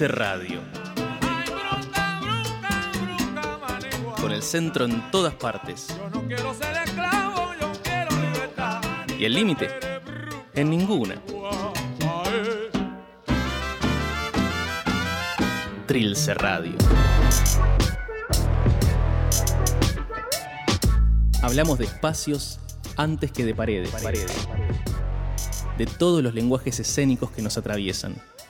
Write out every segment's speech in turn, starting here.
Trilce Radio. Con el centro en todas partes. Y el límite, en ninguna. Trilce Radio. Hablamos de espacios antes que de paredes. De todos los lenguajes escénicos que nos atraviesan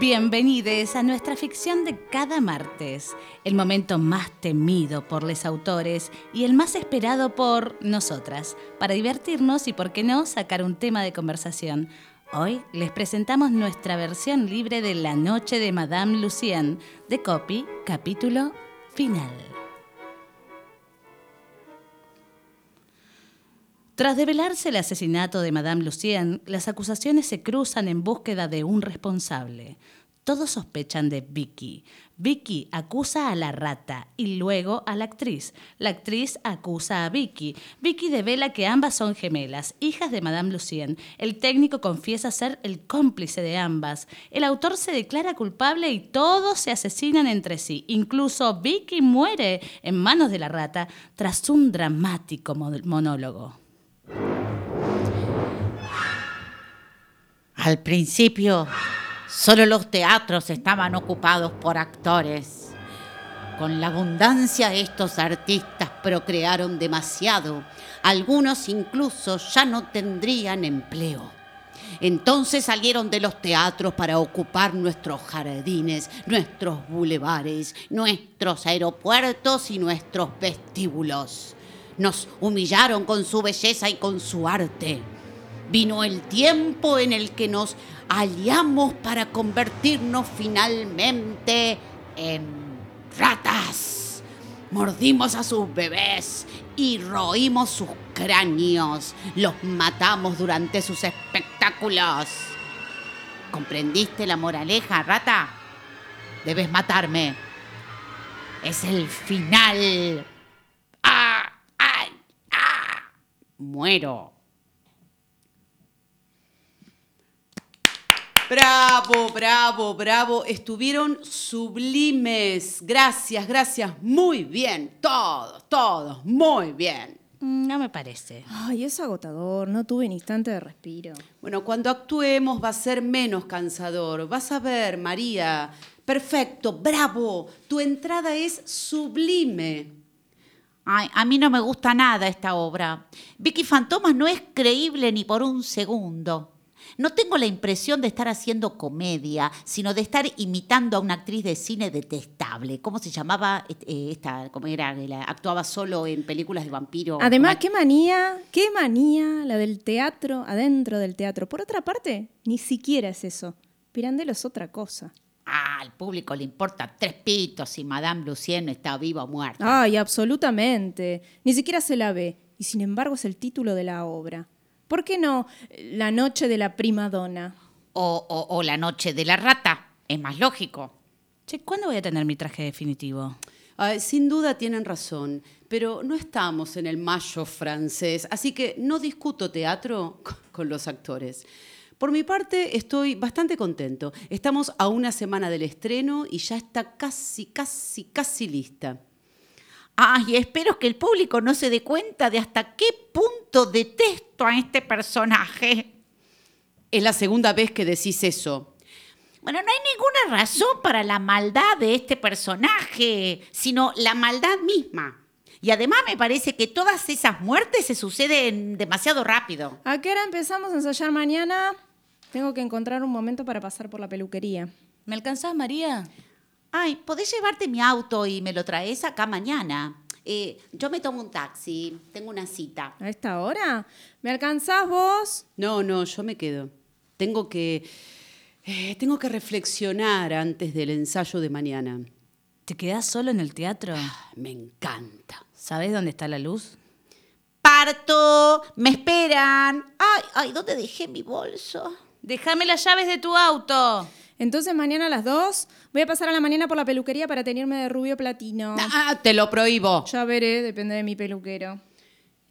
Bienvenidos a nuestra ficción de cada martes, el momento más temido por los autores y el más esperado por nosotras, para divertirnos y, por qué no, sacar un tema de conversación. Hoy les presentamos nuestra versión libre de La Noche de Madame Lucienne, de Copy, capítulo final. Tras develarse el asesinato de Madame Lucienne, las acusaciones se cruzan en búsqueda de un responsable. Todos sospechan de Vicky. Vicky acusa a la rata y luego a la actriz. La actriz acusa a Vicky. Vicky devela que ambas son gemelas, hijas de Madame Lucienne. El técnico confiesa ser el cómplice de ambas. El autor se declara culpable y todos se asesinan entre sí. Incluso Vicky muere en manos de la rata tras un dramático monólogo. Al principio, solo los teatros estaban ocupados por actores. Con la abundancia, estos artistas procrearon demasiado. Algunos incluso ya no tendrían empleo. Entonces salieron de los teatros para ocupar nuestros jardines, nuestros bulevares, nuestros aeropuertos y nuestros vestíbulos. Nos humillaron con su belleza y con su arte. Vino el tiempo en el que nos aliamos para convertirnos finalmente en ratas. Mordimos a sus bebés y roímos sus cráneos. Los matamos durante sus espectáculos. ¿Comprendiste la moraleja, rata? Debes matarme. Es el final. ¡Ah! ¡Ah! Muero. Bravo, bravo, bravo. Estuvieron sublimes. Gracias, gracias. Muy bien. Todos, todos. Muy bien. Mm, No me parece. Ay, es agotador, no tuve ni instante de respiro. Bueno, cuando actuemos va a ser menos cansador. Vas a ver, María. Perfecto, bravo. Tu entrada es sublime. Ay, a mí no me gusta nada esta obra. Vicky Fantomas no es creíble ni por un segundo. No tengo la impresión de estar haciendo comedia, sino de estar imitando a una actriz de cine detestable. ¿Cómo se llamaba eh, esta? ¿Cómo era? La- actuaba solo en películas de vampiro. Además, qué manía, qué manía la del teatro, adentro del teatro. Por otra parte, ni siquiera es eso. Pirandello es otra cosa. Ah, al público le importa tres pitos si Madame Lucienne está viva o muerta. Ay, absolutamente. Ni siquiera se la ve. Y sin embargo es el título de la obra. ¿Por qué no La noche de la prima donna? O, o- o La noche de la rata. Es más lógico. Che, ¿cuándo voy a tener mi traje definitivo? Ay, sin duda tienen razón, pero no estamos en el mayo francés, así que no discuto teatro con los actores. Por mi parte, estoy bastante contento. Estamos a una semana del estreno y ya está casi, casi, casi lista. Ay, espero que el público no se dé cuenta de hasta qué punto detesto a este personaje. Es la segunda vez que decís eso. Bueno, no hay ninguna razón para la maldad de este personaje, sino la maldad misma. Y además me parece que todas esas muertes se suceden demasiado rápido. ¿A qué hora empezamos a ensayar mañana? Tengo que encontrar un momento para pasar por la peluquería. ¿Me alcanzás, María? Ay, ¿podés llevarte mi auto y me lo traes acá mañana? Eh, yo me tomo un taxi, tengo una cita. ¿A esta hora? ¿Me alcanzás vos? No, no, yo me quedo. Tengo que. eh, tengo que reflexionar antes del ensayo de mañana. ¿Te quedás solo en el teatro? Me encanta. ¿Sabés dónde está la luz? Parto, me esperan. Ay, ay, ¿dónde dejé mi bolso? Déjame las llaves de tu auto. Entonces mañana a las 2 voy a pasar a la mañana por la peluquería para tenerme de rubio platino. Ah, te lo prohíbo. Ya veré, depende de mi peluquero.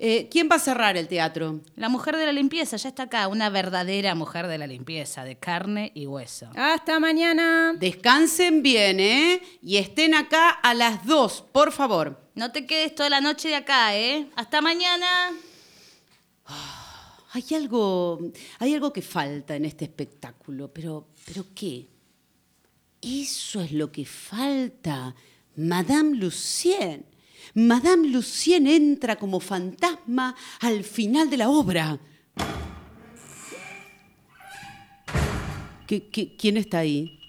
Eh, ¿Quién va a cerrar el teatro? La mujer de la limpieza ya está acá, una verdadera mujer de la limpieza, de carne y hueso. Hasta mañana. Descansen bien, ¿eh? Y estén acá a las dos, por favor. No te quedes toda la noche de acá, ¿eh? Hasta mañana. Hay algo, hay algo que falta en este espectáculo, pero, pero ¿qué? Eso es lo que falta. Madame Lucien. Madame Lucien entra como fantasma al final de la obra. ¿Qué- qué- quién está ahí?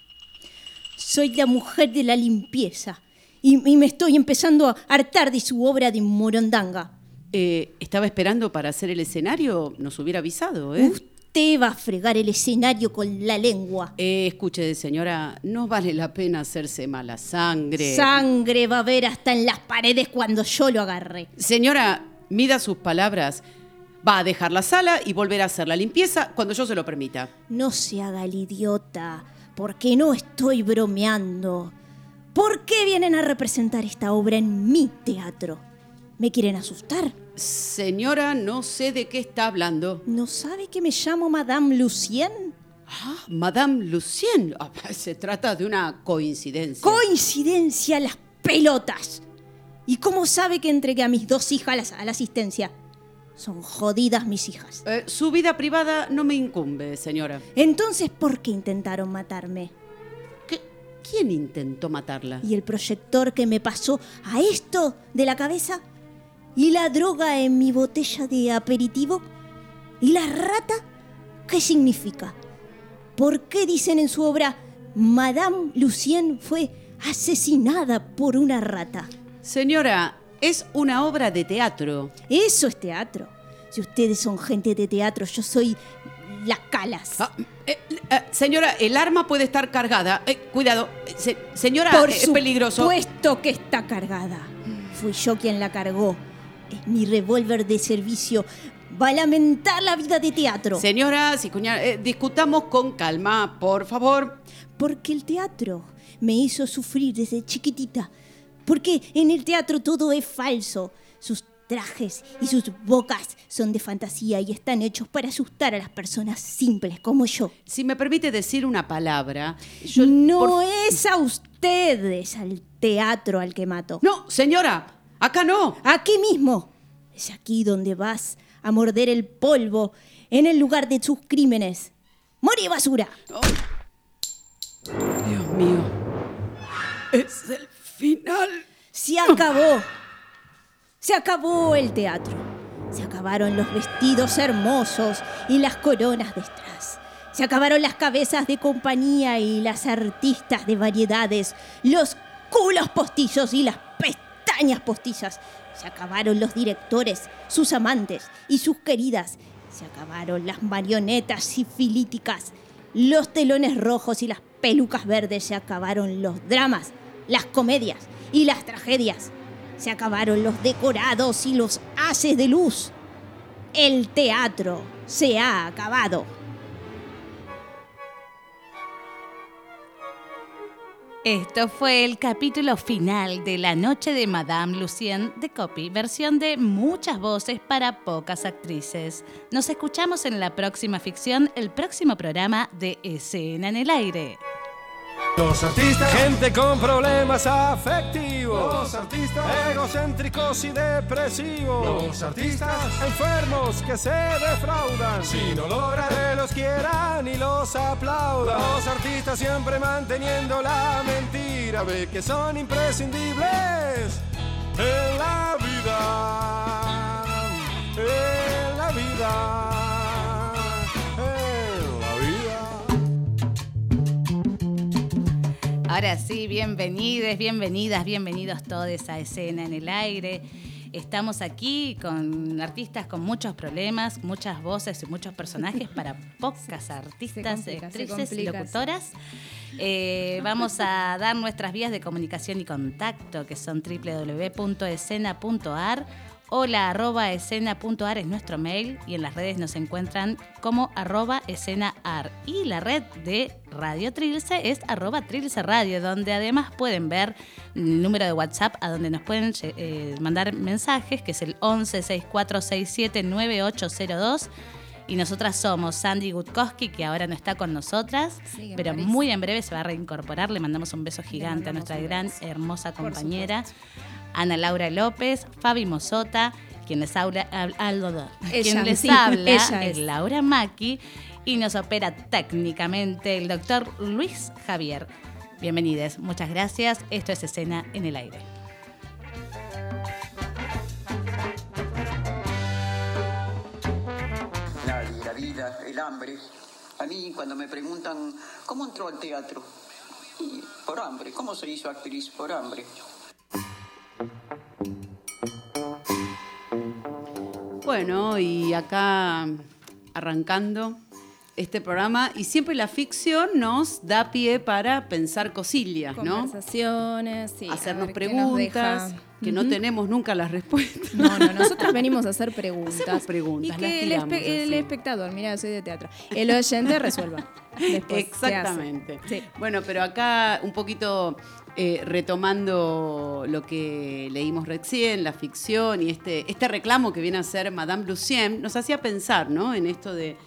Soy la mujer de la limpieza y, y me estoy empezando a hartar de su obra de Morondanga. Eh, estaba esperando para hacer el escenario, nos hubiera avisado, ¿eh? Usted va a fregar el escenario con la lengua. Eh, escuche, señora, no vale la pena hacerse mala sangre. Sangre va a haber hasta en las paredes cuando yo lo agarre. Señora, mida sus palabras. Va a dejar la sala y volver a hacer la limpieza cuando yo se lo permita. No se haga el idiota, porque no estoy bromeando. ¿Por qué vienen a representar esta obra en mi teatro? ¿Me quieren asustar? Señora, no sé de qué está hablando. ¿No sabe que me llamo Madame Lucien? Ah, Madame Lucien. Ah, se trata de una coincidencia. ¡Coincidencia las pelotas! ¿Y cómo sabe que entregué a mis dos hijas a la, asistencia? Son jodidas mis hijas. Eh, su vida privada no me incumbe, señora. Entonces, ¿por qué intentaron matarme? ¿Qué- ¿Quién intentó matarla? ¿Y el proyector que me pasó a esto de la cabeza? ¿Y la droga en mi botella de aperitivo? ¿Y la rata? ¿Qué significa? ¿Por qué dicen en su obra Madame Lucien fue asesinada por una rata? Señora, es una obra de teatro. Eso es teatro. Si ustedes son gente de teatro, yo soy las calas. Ah, eh, eh, señora, el arma puede estar cargada. Eh, cuidado. Se- señora, Por es peligroso. supuesto que está cargada. Fui yo quien la cargó. Es mi revólver de servicio. Va a lamentar la vida de teatro. Señora, si discutamos con calma, por favor. Porque el teatro me hizo sufrir desde chiquitita. Porque en el teatro todo es falso. Sus trajes y sus bocas son de fantasía y están hechos para asustar a las personas simples como yo. Si me permite decir una palabra, yo no por- es a ustedes al teatro al que mato. No, señora, acá no. Aquí mismo. Es aquí donde vas a morder el polvo en el lugar de tus crímenes. ¡Morí basura! Dios mío. Es el final. Se acabó. Se acabó el teatro. Se acabaron los vestidos hermosos y las coronas de strass. Se acabaron las cabezas de compañía y las artistas de variedades, los culos postizos y las Se acabaron los directores, sus amantes y sus queridas. Se acabaron las marionetas sifilíticas, los telones rojos y las pelucas verdes. Se acabaron los dramas, las comedias y las tragedias. Se acabaron los decorados y los haces de luz. El teatro se ha acabado. Esto fue el capítulo final de La Noche de Madame Lucien de Copy, versión de muchas voces para pocas actrices. Nos escuchamos en la próxima ficción, el próximo programa de Escena en el Aire. Los artistas, gente con problemas afectivos. Los artistas, egocéntricos y depresivos. Los artistas, enfermos que se defraudan. Si no logran que los quieran y los aplaudan. Los artistas siempre manteniendo la mentira de que son imprescindibles en la vida. En la vida. Ahora sí, bienvenidos, bienvenidas, bienvenidos todos a Escena en el Aire. Estamos aquí con artistas con muchos problemas, muchas voces y muchos personajes para pocas artistas, complica, actrices y locutoras. Eh, vamos a dar nuestras vías de comunicación y contacto, que son www.escena.ar Hola arroba escena.ar es nuestro mail y en las redes nos encuentran como arroba escenaar. Y la red de Radio Trilce es arroba Trilce Radio, donde además pueden ver el número de WhatsApp a donde nos pueden eh, mandar mensajes, que es el 11 6467 9802. Y nosotras somos Sandy Gutkowski, que ahora no está con nosotras, Sí, pero París. muy en breve se va a reincorporar. Le mandamos un beso gigante a nuestra gran, hermosa compañera. Ana Laura López, Fabi Mosota, quien les habla, Ella, quien les sí, habla es. Laura Maki y nos opera técnicamente el doctor Luis Javier. Bienvenidos, muchas gracias. Esto es Escena en el Aire. Vida, el hambre. A mí cuando me preguntan, ¿cómo entró al teatro? Y por hambre. ¿Cómo se hizo actriz? Por hambre. Bueno, y acá arrancando este programa, y siempre la ficción nos da pie para pensar cosillas, ¿no? Conversaciones, sí, Hacernos ver que no tenemos nunca las respuestas. No, no, nosotros venimos a hacer preguntas. Hacemos preguntas, Y las que el, espe- espectador, mira, soy de teatro, el oyente resuelva. Exactamente. Sí. Bueno, pero acá un poquito eh, retomando lo que leímos recién, la ficción y este, este reclamo que viene a ser Madame Lucien, nos hacía pensar ¿no? en esto de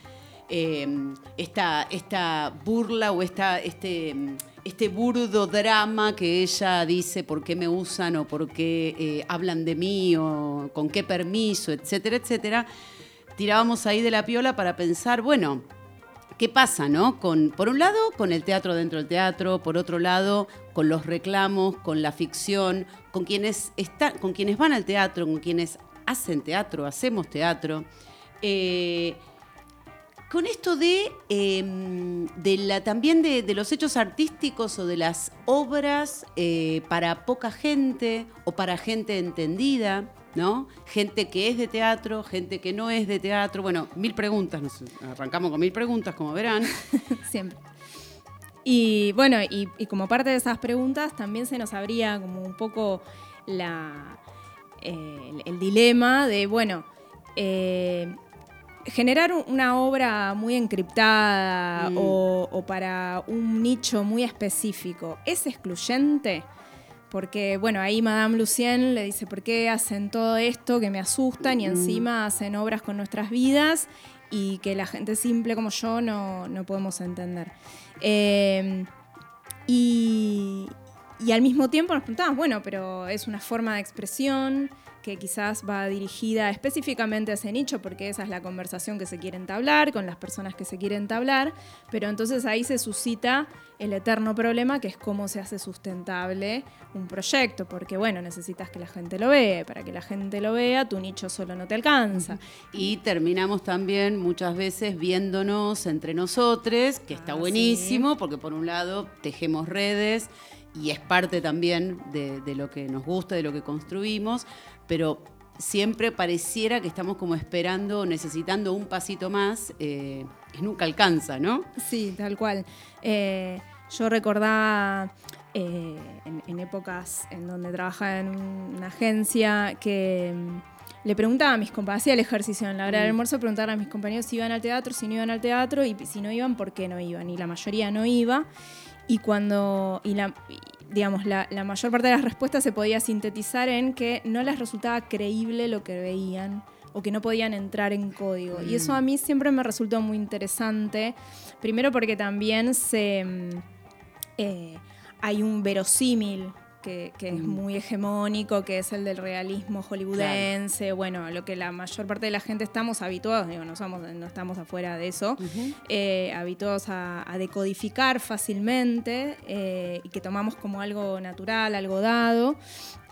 eh, esta, esta burla o esta, este, este burdo drama que ella dice por qué me usan o por qué eh, hablan de mí o con qué permiso, etcétera, etcétera. Tirábamos ahí de la piola para pensar, bueno, ¿Qué pasa, no? Con, por un lado, con el teatro dentro del teatro, por otro lado, con los reclamos, con la ficción, con quienes, están, con quienes van al teatro, con quienes hacen teatro, hacemos teatro. Eh, con esto de, eh, de la, también de, de los hechos artísticos o de las obras eh, para poca gente o para gente entendida, ¿no? Gente que es de teatro, gente que no es de teatro. Bueno, mil preguntas, arrancamos con mil preguntas, como verán. Siempre. Y bueno, y, como parte de esas preguntas también se nos abría como un poco la, eh, el, el dilema de, bueno, eh, generar un- una obra muy encriptada Mm. o, o para un nicho muy específico, ¿es excluyente? Porque, bueno, ahí Madame Lucien le dice, ¿por qué hacen todo esto que me asustan y encima hacen obras con nuestras vidas y que la gente simple como yo no, no podemos entender? Eh, y, y al mismo tiempo nos preguntamos, bueno, pero es una forma de expresión que quizás va dirigida específicamente a ese nicho, porque esa es la conversación que se quiere entablar con las personas que se quieren entablar, pero entonces ahí se suscita el eterno problema que es cómo se hace sustentable un proyecto, porque bueno, necesitas que la gente lo vea, para que la gente lo vea, tu nicho solo no te alcanza. Y terminamos también muchas veces viéndonos entre nosotros, que está Ah, buenísimo, porque por un lado tejemos redes y es parte también de, de lo que nos gusta, de lo que construimos, pero siempre pareciera que estamos como esperando, necesitando un pasito más, eh, y nunca alcanza, ¿no? Sí, tal cual. Eh, yo recordaba eh, en, en épocas en donde trabajaba en una agencia que mm, le preguntaba a mis compañeros, hacía el ejercicio en la hora del almuerzo, preguntar a mis compañeros si iban al teatro, si no iban al teatro y si no iban, por qué no iban. Y la mayoría no iba. Y cuando, y la, digamos, la, la mayor parte de las respuestas se podía sintetizar en que no les resultaba creíble lo que veían o que no podían entrar en código. Y eso a mí siempre me resultó muy interesante, primero porque también se, mm, eh, hay un verosímil que, que es muy hegemónico, que es el del realismo hollywoodense, bueno, lo que la mayor parte de la gente estamos habituados, digo, no, somos, no estamos afuera de eso, eh, habituados a, a decodificar fácilmente eh, y que tomamos como algo natural, algo dado,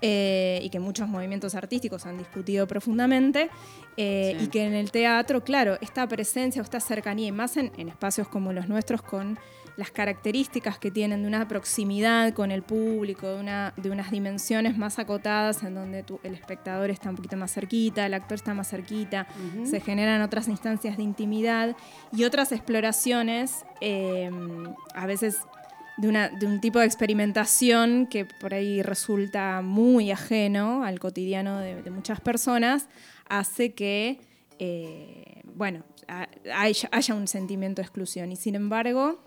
eh, y que muchos movimientos artísticos han discutido profundamente, eh, Sí. y que en el teatro, claro, esta presencia o esta cercanía, y más en, en espacios como los nuestros con las características que tienen de una proximidad con el público, de, una, de unas dimensiones más acotadas en donde el espectador está un poquito más cerquita, el actor está más cerquita, se generan otras instancias de intimidad y otras exploraciones, eh, a veces de, una, de, un tipo de experimentación que por ahí resulta muy ajeno al cotidiano de, muchas personas, hace que, eh, bueno, haya, un sentimiento de exclusión. Y sin embargo,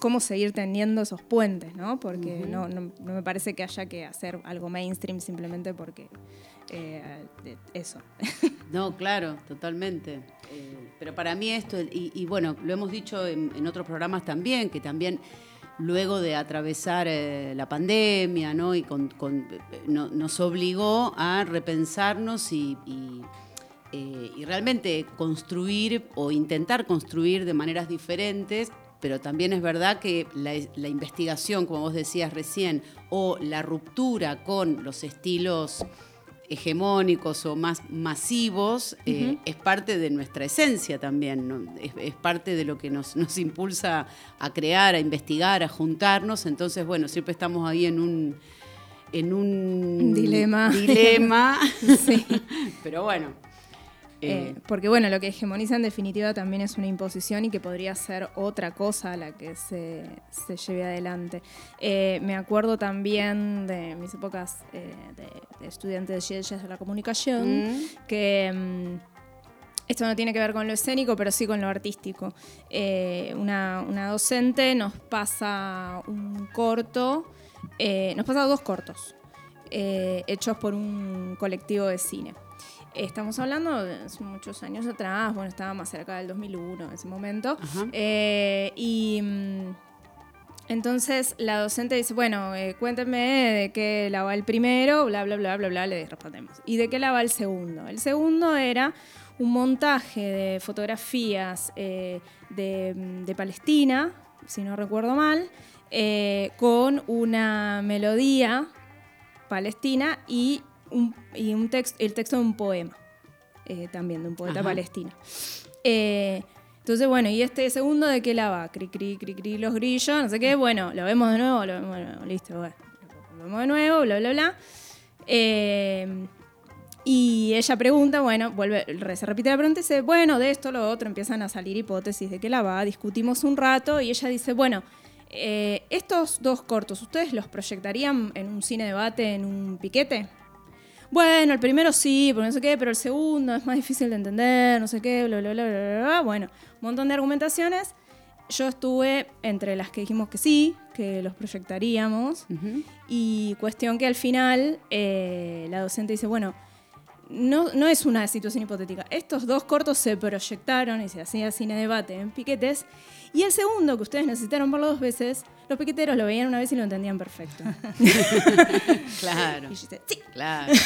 cómo seguir teniendo esos puentes, ¿no? Porque no, me parece que haya que hacer algo mainstream simplemente porque eh, eso. No, claro, totalmente. Eh, pero para mí esto, y, bueno, lo hemos dicho en, otros programas también, que también luego de atravesar eh, la pandemia, ¿no? Y nos obligó a repensarnos y eh, y realmente construir o intentar construir de maneras diferentes, pero también es verdad que la, investigación, como vos decías recién, o la ruptura con los estilos hegemónicos o más masivos eh, es parte de nuestra esencia también, es, parte de lo que nos, nos, impulsa a crear, a investigar, a juntarnos. Entonces, bueno, siempre estamos ahí en un, en un dilema. dilema. sí. Pero bueno, eh, porque bueno, lo que hegemoniza en definitiva también es una imposición y que podría ser otra cosa a la que se, lleve adelante. Eh, me acuerdo también de mis épocas eh, de, estudiante de ciencias de la comunicación, mm. que mm, esto no tiene que ver con lo escénico, pero sí con lo artístico. Una, una, docente nos pasa un corto, nos pasa dos cortos, hechos por un colectivo de cine. Estamos hablando de muchos años atrás, bueno, estaba más cerca del 2001 en ese momento. Eh, y mm, entonces la docente dice, bueno, eh, cuéntame de qué la va el primero, bla, bla, bla, bla, bla, le respondemos. ¿Y de qué la va el segundo? El segundo era un montaje de fotografías eh, de, de, Palestina, si no recuerdo mal, con una melodía palestina y y un texto, el texto de un poema, eh, también de un poeta palestino. Eh, entonces, bueno, y este segundo de qué la va, cri, cri, cri, cri, los grillos, no sé qué, bueno, lo vemos de nuevo, lo vemos de nuevo, listo, bueno, lo vemos de nuevo, bla, bla, bla. Eh, y ella pregunta, bueno, vuelve, se repite la pregunta y dice, bueno, de esto, lo otro, empiezan a salir hipótesis de qué la va, discutimos un rato y ella dice, bueno, estos dos cortos, ¿ustedes los proyectarían en un cine debate, en un piquete? Bueno, el primero sí, pero no sé qué, pero el segundo es más difícil de entender, no sé qué, bla, bla, bla, bla, bla. Bueno, un montón de argumentaciones. Yo estuve entre las que dijimos que sí, que los proyectaríamos, y cuestión que al final eh, la docente dice, bueno, no, no es una situación hipotética. Estos dos cortos se proyectaron y se hacía cine debate en piquetes. Y el segundo, que ustedes necesitaron verlo dos veces, los piqueteros lo veían una vez y lo entendían perfecto. claro. sí. Claro.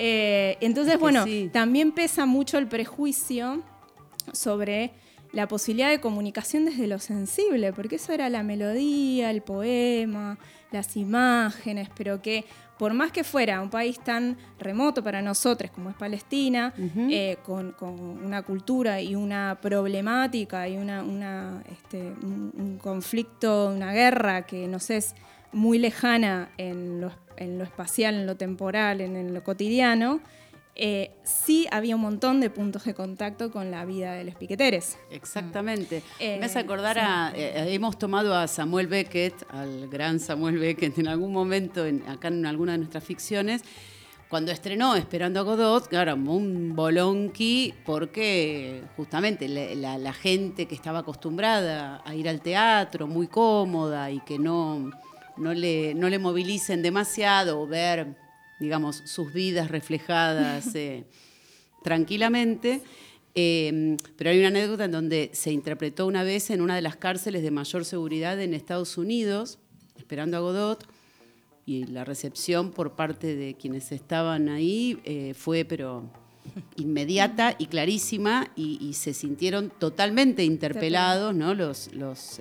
Eh, entonces, bueno, también pesa mucho el prejuicio sobre la posibilidad de comunicación desde lo sensible, porque eso era la melodía, el poema, las imágenes, pero que por más que fuera un país tan remoto para nosotros como es Palestina, eh, con, una cultura y una problemática y una, este, un, conflicto, una guerra que nos es muy lejana en lo, en lo espacial, en lo temporal, en lo cotidiano, eh, sí había un montón de puntos de contacto con la vida de los piqueteres. Exactamente. Me hace acordar a. Eh, hemos tomado a Samuel Beckett, al gran Samuel Beckett, en algún momento, acá en alguna de nuestras ficciones. Cuando estrenó Esperando a Godot, claro, un bolonqui, porque justamente la, gente que estaba acostumbrada a ir al teatro, muy cómoda y que no, no, le, no le movilicen demasiado o ver digamos, sus vidas reflejadas eh, tranquilamente. Eh, pero hay una anécdota en donde se interpretó una vez en una de las cárceles de mayor seguridad en Estados Unidos, esperando a Godot, y la recepción por parte de quienes estaban ahí eh, fue, pero inmediata y clarísima, y, se sintieron totalmente interpelados ¿no? los, los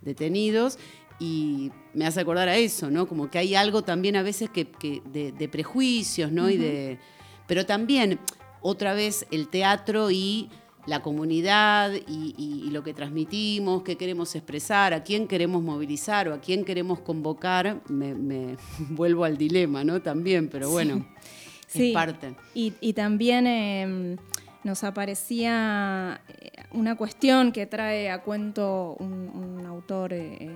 detenidos y me hace acordar a eso, ¿no? Como que hay algo también a veces que, de, prejuicios, ¿no? y de, pero también, otra vez, el teatro y la comunidad y, y lo que transmitimos, qué queremos expresar, a quién queremos movilizar o a quién queremos convocar, me, me vuelvo al dilema, ¿no? También, pero bueno, Sí. es parte. Y, y también eh, nos aparecía eh, una cuestión que trae a cuento un, un autor eh,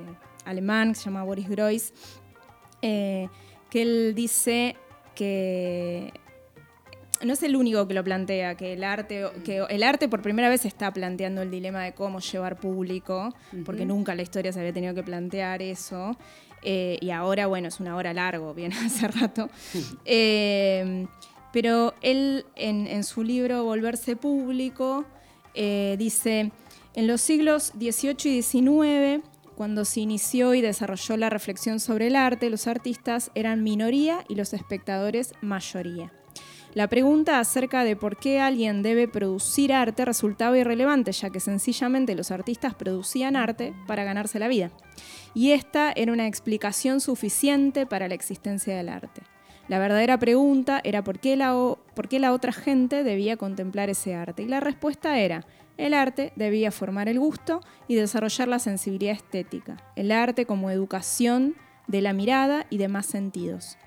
alemán que se llama Boris Groys, eh, que él dice que no es el único que lo plantea, que el arte, que el arte por primera vez está planteando el dilema de cómo llevar público, porque nunca en la historia se había tenido que plantear eso. Eh, y ahora, bueno, es una hora largo, viene hace rato. Eh, pero él, en, en su libro Volverse Público, eh, dice, en los siglos XVIII y XIX, cuando se inició y desarrolló la reflexión sobre el arte, los artistas eran minoría y los espectadores mayoría. La pregunta acerca de por qué alguien debe producir arte resultaba irrelevante, ya que sencillamente los artistas producían arte para ganarse la vida. Y esta era una explicación suficiente para la existencia del arte. La verdadera pregunta era por qué la, por qué la otra gente debía contemplar ese arte. Y la respuesta era, el arte debía formar el gusto y desarrollar la sensibilidad estética. El arte como educación de la mirada y demás sentidos.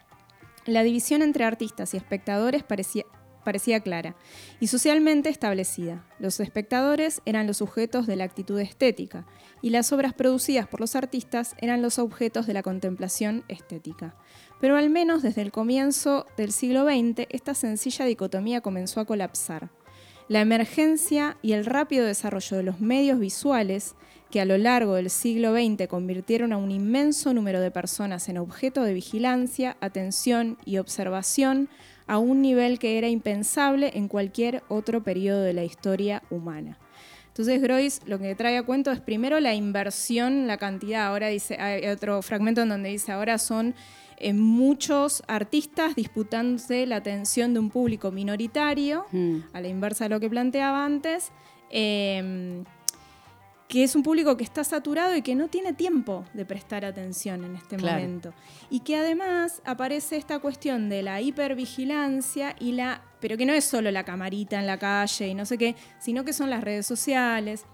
La división entre artistas y espectadores parecía, parecía clara y socialmente establecida. Los espectadores eran los sujetos de la actitud estética y las obras producidas por los artistas eran los objetos de la contemplación estética. Pero al menos desde el comienzo del siglo XX, esta sencilla dicotomía comenzó a colapsar. La emergencia y el rápido desarrollo de los medios visuales, que a lo largo del siglo XX convirtieron a un inmenso número de personas en objeto de vigilancia, atención y observación, a un nivel que era impensable en cualquier otro periodo de la historia humana. Entonces Groys lo que trae a cuento es primero la inversión, la cantidad. Ahora dice, hay otro fragmento en donde dice, ahora son eh, muchos artistas disputándose la atención de un público minoritario, Mm. a la inversa de lo que planteaba antes, eh, que es un público que está saturado y que no tiene tiempo de prestar atención en este Claro. momento. Y que además aparece esta cuestión de la hipervigilancia y la. pero que no es solo la camarita en la calle y no sé qué, sino que son las redes sociales,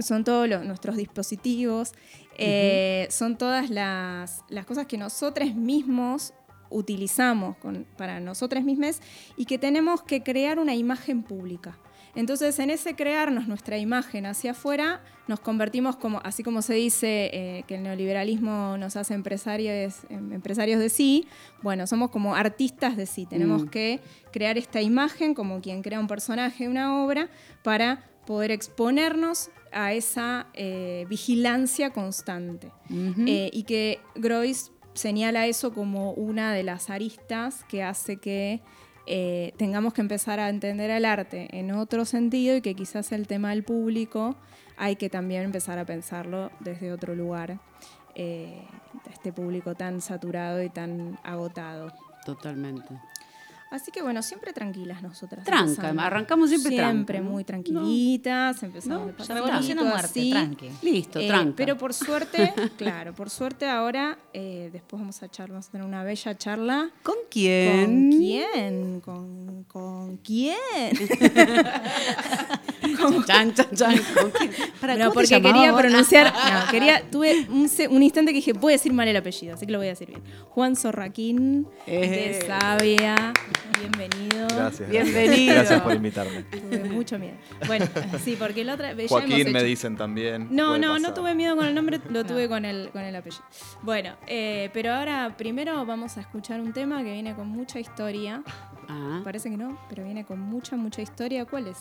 son todos los- nuestros dispositivos, eh, son todas las, las cosas que nosotros mismos utilizamos con- para nosotros mismos y que tenemos que crear una imagen pública. Entonces, en ese crearnos nuestra imagen hacia afuera, nos convertimos como, así como se dice eh, que el neoliberalismo nos hace empresarios, em, empresarios de sí, bueno, somos como artistas de sí. Tenemos Mm. que crear esta imagen como quien crea un personaje, una obra, para poder exponernos a esa eh, vigilancia constante. Eh, y que Groys señala eso como una de las aristas que hace que eh, tengamos que empezar a entender el arte en otro sentido y que quizás el tema del público hay que también empezar a pensarlo desde otro lugar, este público tan saturado y tan agotado. Totalmente. Así que bueno, siempre tranquilas nosotras. Tranca, arrancamos siempre Siempre tranca, ¿no? muy tranquilitas, empezamos No, revolución o muerte, así. tranqui. Listo, Eh, tranca. Pero por suerte, claro, por suerte ahora, eh, después vamos a charlar, vamos a tener una bella charla. ¿Con ¿Con quién? quién? ¿Con, con quién? Chan, chan, chan. Para, No, ¿cómo te porque quería pronunciar. No, quería. Tuve un, un instante que dije, voy a decir mal el apellido, así que lo voy a decir bien. Juan Zorraquín, Eh. de Sabia. Bienvenido. Gracias. Bienvenido. Gracias por invitarme. Tuve mucho miedo. Bueno, sí, porque la otra. ya hemos Joaquín me dicen también. No, no, no tuve miedo con el nombre, lo tuve con el, con el apellido. Bueno, eh, pero ahora primero vamos a escuchar un tema que viene con mucha historia. Ah, Parece que no, pero viene con mucha, mucha historia. ¿Cuál es?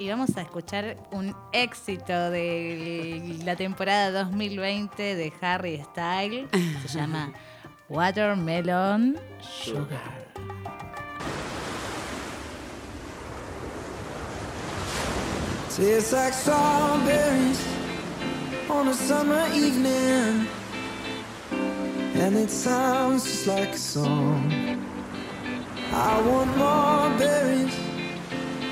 Y vamos a escuchar un éxito de la temporada 2020 de Harry Styles. Se llama Watermelon Sugar. Tastes like strawberries on a summer evening, and it sounds just like a song. I want more berries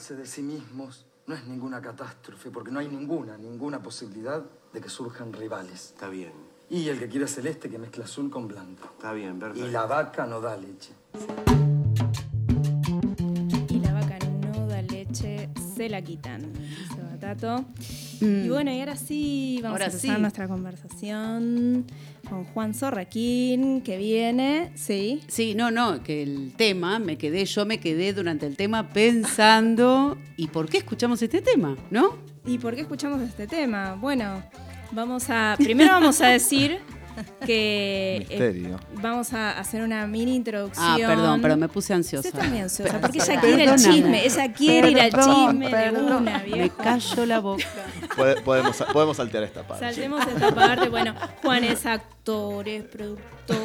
Enamorarse de sí mismos no es ninguna catástrofe, porque no hay ninguna, ninguna posibilidad de que surjan rivales. Está bien, Y el que quiere celeste que mezcla azul con blanco. está bien, perfecto. Y la vaca no da leche. Se la quitan, dice Batato. Mm. Y bueno, y ahora sí vamos Ahora a empezar sí. nuestra conversación con Juan Zorraquín, que viene, sí. Sí, no, no, que el tema, me quedé, yo me quedé durante el tema pensando, ¿y por qué escuchamos este tema? ¿No? ¿Y por qué escuchamos este tema? Bueno, vamos a. Primero vamos a decir que. eh, vamos a hacer una mini introducción. Ah, perdón, pero me puse ansiosa. Usted también ansiosa, porque ella Perdóname. quiere el chisme, ella quiere ir al Perdón, chisme de perdón. una, Me viejo. callo la boca. Pode- podemos, podemos saltear esta parte. Saltemos esta parte. Bueno, Juan es actor, es productor,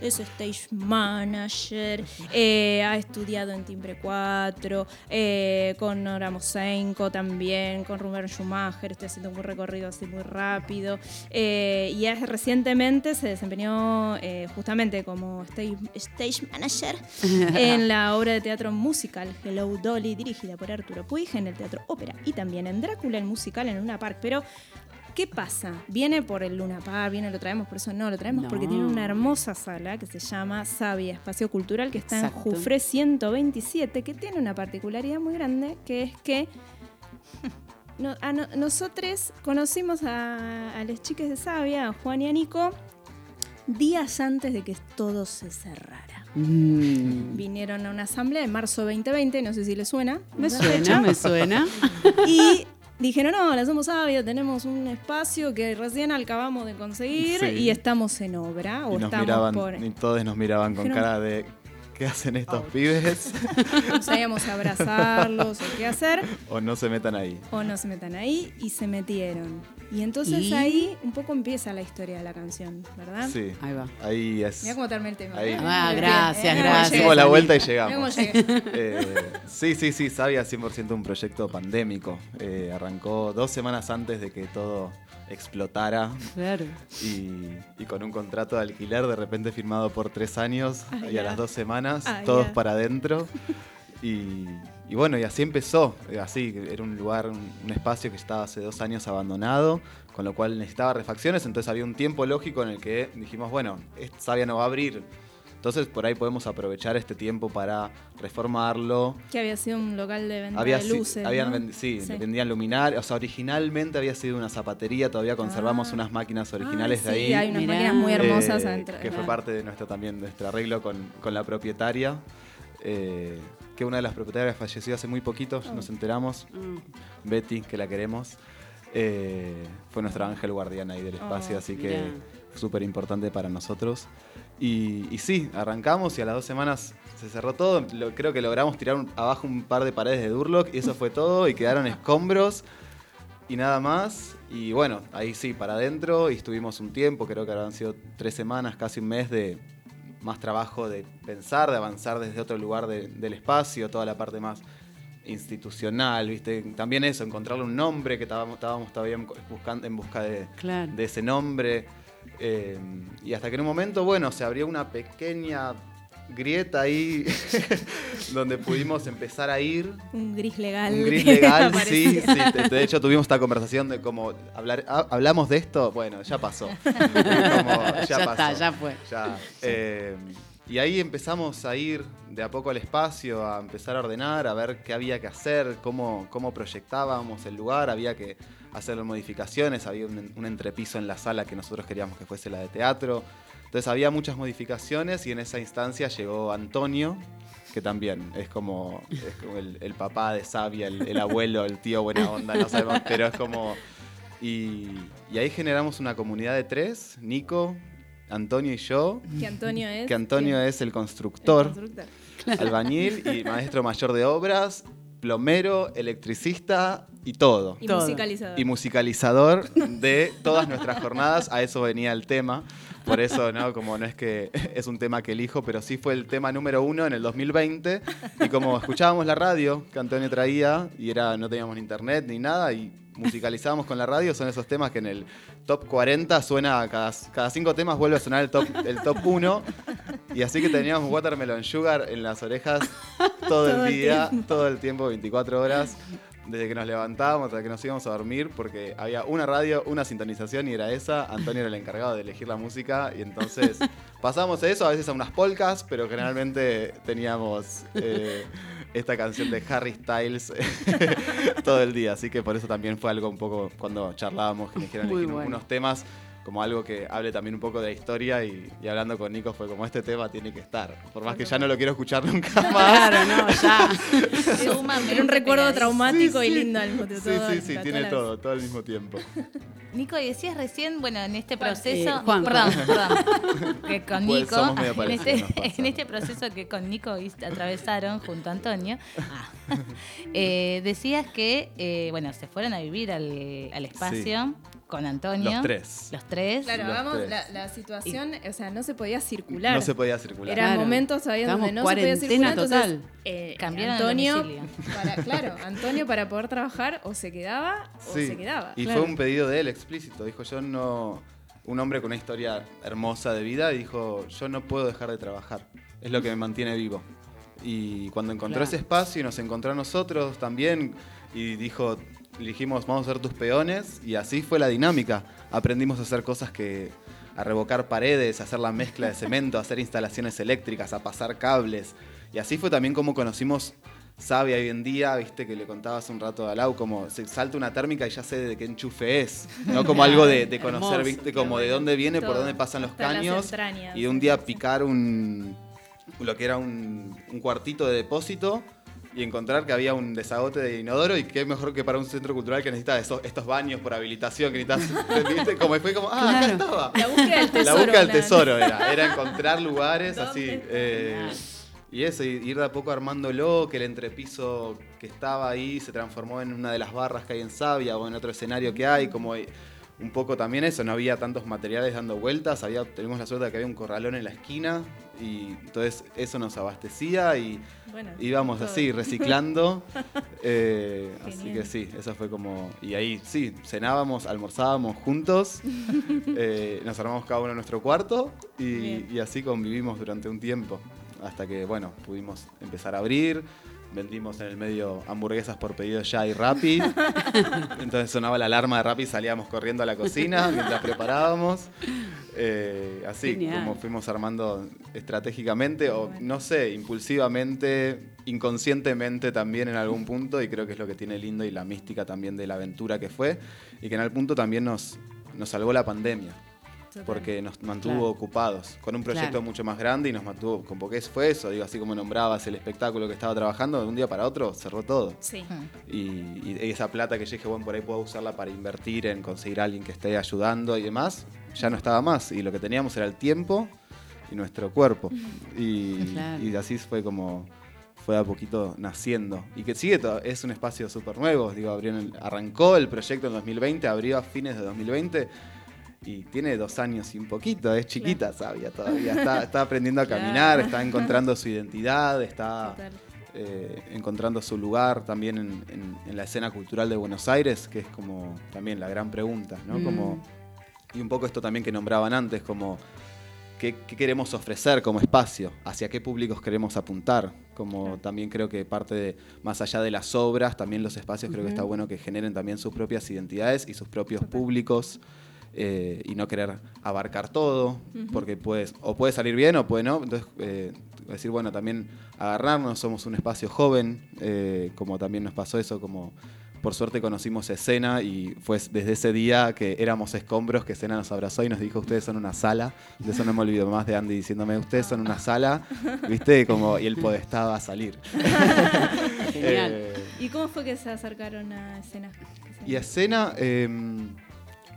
es stage manager, eh, ha estudiado en Timbre 4, eh, con Nora Mosenko también, con Ruben Schumacher, estoy haciendo un recorrido así muy rápido. eh, y es- recientemente se desempeñó justamente como stage, stage manager en la obra de teatro musical Hello Dolly, dirigida por Arturo Puig en el Teatro Ópera y también en Drácula, el musical en Luna Park. Pero, ¿qué pasa? Viene por el Luna Park, viene, lo traemos, por eso no, lo traemos No. porque tiene una hermosa sala que se llama Sabia Espacio Cultural, que está Exacto. en Jufré 127, que tiene una particularidad muy grande, que es que no- a no- nosotros conocimos a, a las chicas de Sabia, a Juan y a Nico, días antes de que todo se cerrara. Mm, Vinieron a una asamblea en marzo 2020, no sé si les suena. me suena, me suena. Y dijeron, no, la Somos Sabia, tenemos un espacio que recién acabamos de conseguir Sí. y estamos en obra. O Y estamos miraban, por... y todos nos miraban con Dijeron- cara de ¿qué hacen estos pibes? No sabíamos si abrazarlos o qué hacer. o no se metan ahí. O no se metan ahí y se metieron. Y entonces ¿Y? ahí un poco empieza la historia de la canción, ¿verdad? Sí. Ahí va. Ahí es. Mira cómo te armé el tema. Ahí. Ah, gracias, ¿eh? gracias. Hicimos la vuelta y llegamos. Eh, sí, sí, sí, Sabia 100% un proyecto pandémico. Eh, arrancó dos semanas antes de que todo explotara Claro. y, y con un contrato de alquiler de repente firmado por tres años Ah, y a ya. las dos semanas, Ah, todos para adentro. Y, y bueno, y así empezó. Así, era un lugar, un, un espacio que estaba hace dos años abandonado, con lo cual necesitaba refacciones. Entonces había un tiempo lógico en el que dijimos, bueno, esta Sabia no va a abrir. Entonces por ahí podemos aprovechar este tiempo para reformarlo. Que había sido un local de venta Había de si- luces. habían ¿no? vendi- sí, Sí. vendían luminarias. O sea, originalmente había sido una zapatería, todavía conservamos Ah. unas máquinas originales Ah, de sí, ahí. hay unas Mirá. máquinas muy hermosas eh, adentro. que fue parte de nuestro también nuestro arreglo con, con la propietaria. eh, que una de las propietarias falleció hace muy poquito, Oh. nos enteramos. Mm. Betty, que la queremos. eh, fue nuestro ángel guardián ahí del espacio, Oh, así que súper importante para nosotros. Y, y sí, arrancamos y a las dos semanas se cerró todo. Lo- creo que logramos tirar un- abajo un par de paredes de Durlock y eso fue todo. Y quedaron escombros y nada más. Y bueno, ahí sí, para adentro. Y estuvimos un tiempo, creo que habrán sido tres semanas, casi un mes de más trabajo de pensar, de avanzar desde otro lugar de- del espacio, toda la parte más institucional, ¿viste? También eso, encontrarle un nombre, que estábamos, estábamos todavía buscando, en busca de, Claro. de ese nombre. eh, y hasta que en un momento, bueno, se abrió una pequeña grieta ahí donde pudimos empezar a ir. Un gris legal. Un gris legal, sí, sí. De de hecho, tuvimos esta conversación de cómo hablar, ah, hablamos de esto. Bueno, ya pasó. Como, ya, Ya pasó. está, ya fue. Ya, eh, Y ahí empezamos a ir de a poco al espacio, a empezar a ordenar, a ver qué había que hacer, cómo, cómo proyectábamos el lugar, había que hacer modificaciones, había un, un entrepiso en la sala que nosotros queríamos que fuese la de teatro. Entonces había muchas modificaciones y en esa instancia llegó Antonio, que también es como, es como el, el papá de Sabia, el, el abuelo, el tío buena onda, no sabemos, pero es como... Y, y ahí generamos una comunidad de tres, Nico, Antonio y yo, Que Antonio es. que Antonio es el constructor, el constructor. albañil y maestro mayor de obras, plomero, electricista y todo. Y musicalizador. Y musicalizador de todas nuestras jornadas, a eso venía el tema. Por eso, ¿no? Como no es que es un tema que elijo, pero sí fue el tema número uno en el 2020. Y como escuchábamos la radio que Antonio traía, y era, no teníamos ni internet ni nada, y musicalizábamos con la radio, son esos temas que en el top 40 suena, cada, cada cinco temas vuelve a sonar el top, el top 1. Y así que teníamos Watermelon Sugar en las orejas todo, Todo el día, todo el tiempo, 24 horas. Desde que nos levantábamos hasta que nos íbamos a dormir, porque había una radio, una sintonización y era esa. Antonio era el encargado de elegir la música y entonces pasamos a eso, a veces a unas polcas, pero generalmente teníamos eh, esta canción de Harry Styles todo el día. Así que por eso también fue algo un poco cuando charlábamos que eligieron elegir bueno. unos temas como algo que hable también un poco de la historia y, y hablando con Nico fue como este tema tiene que estar. Por más que ya no lo quiero escuchar nunca más. Claro, no, ya. Era un recuerdo traumático Sí, y sí. lindo al mismo tiempo. Sí, sí, sí, tiene la- todo, todo al mismo tiempo. Nico, y decías recién, bueno, en este proceso. eh, Juan, perdón, perdón. Que con Pues Nico, somos medio en parecidos, este, en este proceso que con Nico atravesaron junto a Antonio, eh, decías que, eh, bueno, se fueron a vivir al, al espacio con Antonio. Los tres. Los tres. Claro, Los vamos, tres. la, la situación, o sea, no se podía circular. No se podía circular. Eran Claro. momentos todavía donde no se podía circular. cuarentena entonces, total. eh, Antonio, para, claro, Antonio para poder trabajar o se quedaba o Sí, se quedaba. Y Claro. fue un pedido de él explícito. Dijo, yo no... Un hombre con una historia hermosa de vida y dijo, yo no puedo dejar de trabajar. Es lo que me mantiene vivo. Y cuando encontró Claro. ese espacio y nos encontró a nosotros también y dijo, dijimos, vamos a ser tus peones y así fue la dinámica. Aprendimos a hacer cosas que... a revocar paredes, a hacer la mezcla de cemento, a hacer instalaciones eléctricas, a pasar cables. Y así fue también como conocimos Sabia hoy en día, viste que le contaba hace un rato a Lau, como se salta una térmica y ya sé de qué enchufe es, ¿no? Como algo de, de conocer, viste, como de dónde viene, por dónde pasan los caños. Y un día picar un lo que era un, un cuartito de depósito y encontrar que había un desagote de inodoro y qué mejor que para un centro cultural que necesita esos- estos baños por habilitación, que necesitas, ¿viste? Como fue como, ah, acá estaba. La búsqueda del tesoro. La búsqueda del tesoro era, era encontrar lugares así. Eh, y eso, y ir de a poco armándolo, que el entrepiso que estaba ahí se transformó en una de las barras que hay en Sabia o en otro escenario que hay, como hay- un poco también eso, no había tantos materiales dando vueltas, había, tenemos la suerte de que había un corralón en la esquina y entonces eso nos abastecía y Bueno, íbamos todo. así reciclando. eh, así que sí, eso fue como... Y ahí sí, cenábamos, almorzábamos juntos, eh, nos armamos cada uno en nuestro cuarto y, y así convivimos durante un tiempo. Hasta que, bueno, pudimos empezar a abrir. Vendimos en el medio hamburguesas por pedido ya y Rappi. Entonces sonaba la alarma de Rappi y salíamos corriendo a la cocina mientras preparábamos. Eh, así, Genial. como fuimos armando estratégicamente o, no sé, impulsivamente, inconscientemente también en algún punto. Y creo que es lo que tiene lindo y la mística también de la aventura que fue. Y que en algún punto también nos, nos salvó la pandemia. Porque nos mantuvo Claro. ocupados con un proyecto Claro. mucho más grande y nos mantuvo, como que fue eso, digo, así como nombrabas el espectáculo que estaba trabajando, de un día para otro cerró todo. Sí. Y, y esa plata que yo dije, bueno, por ahí puedo usarla para invertir en conseguir a alguien que esté ayudando y demás, ya no estaba más. Y lo que teníamos era el tiempo y nuestro cuerpo. Y, Claro. y así fue como fue a poquito naciendo. Y que sigue, es un espacio súper nuevo. Digo, abrió arrancó el proyecto en 2020, abrió a fines de 2020. Y tiene dos años y un poquito, es chiquita, sabia todavía. Está, está aprendiendo a caminar, está encontrando su identidad, está eh, encontrando su lugar también en, en- en la escena cultural de Buenos Aires, que es como también la gran pregunta, ¿no? Mm. Como, y un poco esto también que nombraban antes, como qué, qué queremos ofrecer como espacio, hacia qué públicos queremos apuntar, como también creo que parte de, más allá de las obras, también los espacios creo que está bueno que generen también sus propias identidades y sus propios públicos. Eh, y no querer abarcar todo, porque puedes, o puede salir bien o puede no. Entonces, eh, decir, bueno, también agarrarnos, somos un espacio joven, eh, como también nos pasó eso, como por suerte conocimos escena y fue desde ese día que éramos escombros que escena nos abrazó y nos dijo, ustedes son una sala. De eso no me olvido más de Andy diciéndome, ustedes son una sala, ¿viste? Como, y el podestaba a salir. Genial. Eh, ¿Y cómo fue que se acercaron a escena? y a escena, eh,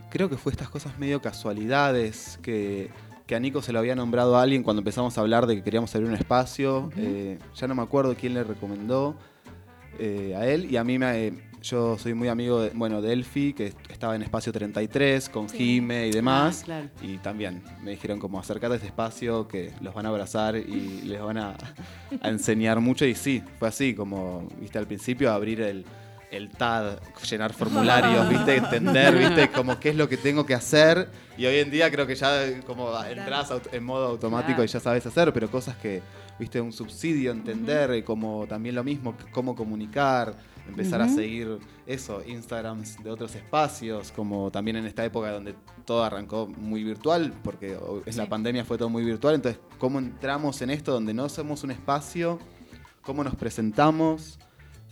creo que fue estas cosas medio casualidades, que, que a Nico se lo había nombrado a alguien cuando empezamos a hablar de que queríamos abrir un espacio. eh, ya no me acuerdo quién le recomendó eh, a él. Y a mí me... Yo soy muy amigo de, bueno, de Elfi, que estaba en Espacio 33 con Sí. Jime y demás. Ah, claro. Y también me dijeron como acercate a este espacio que los van a abrazar y les van a, a enseñar mucho. Y sí, fue así, como, viste, al principio abrir el, el TAD, llenar formularios, viste, entender, viste, como qué es lo que tengo que hacer. Y hoy en día creo que ya como entras en modo automático y ya sabes hacer, pero cosas que, viste, un subsidio, entender, y como también lo mismo, cómo comunicar, empezar a seguir eso, Instagrams de otros espacios, como también en esta época donde todo arrancó muy virtual, porque en la pandemia fue todo muy virtual, entonces, ¿cómo entramos en esto donde no somos un espacio? ¿Cómo nos presentamos?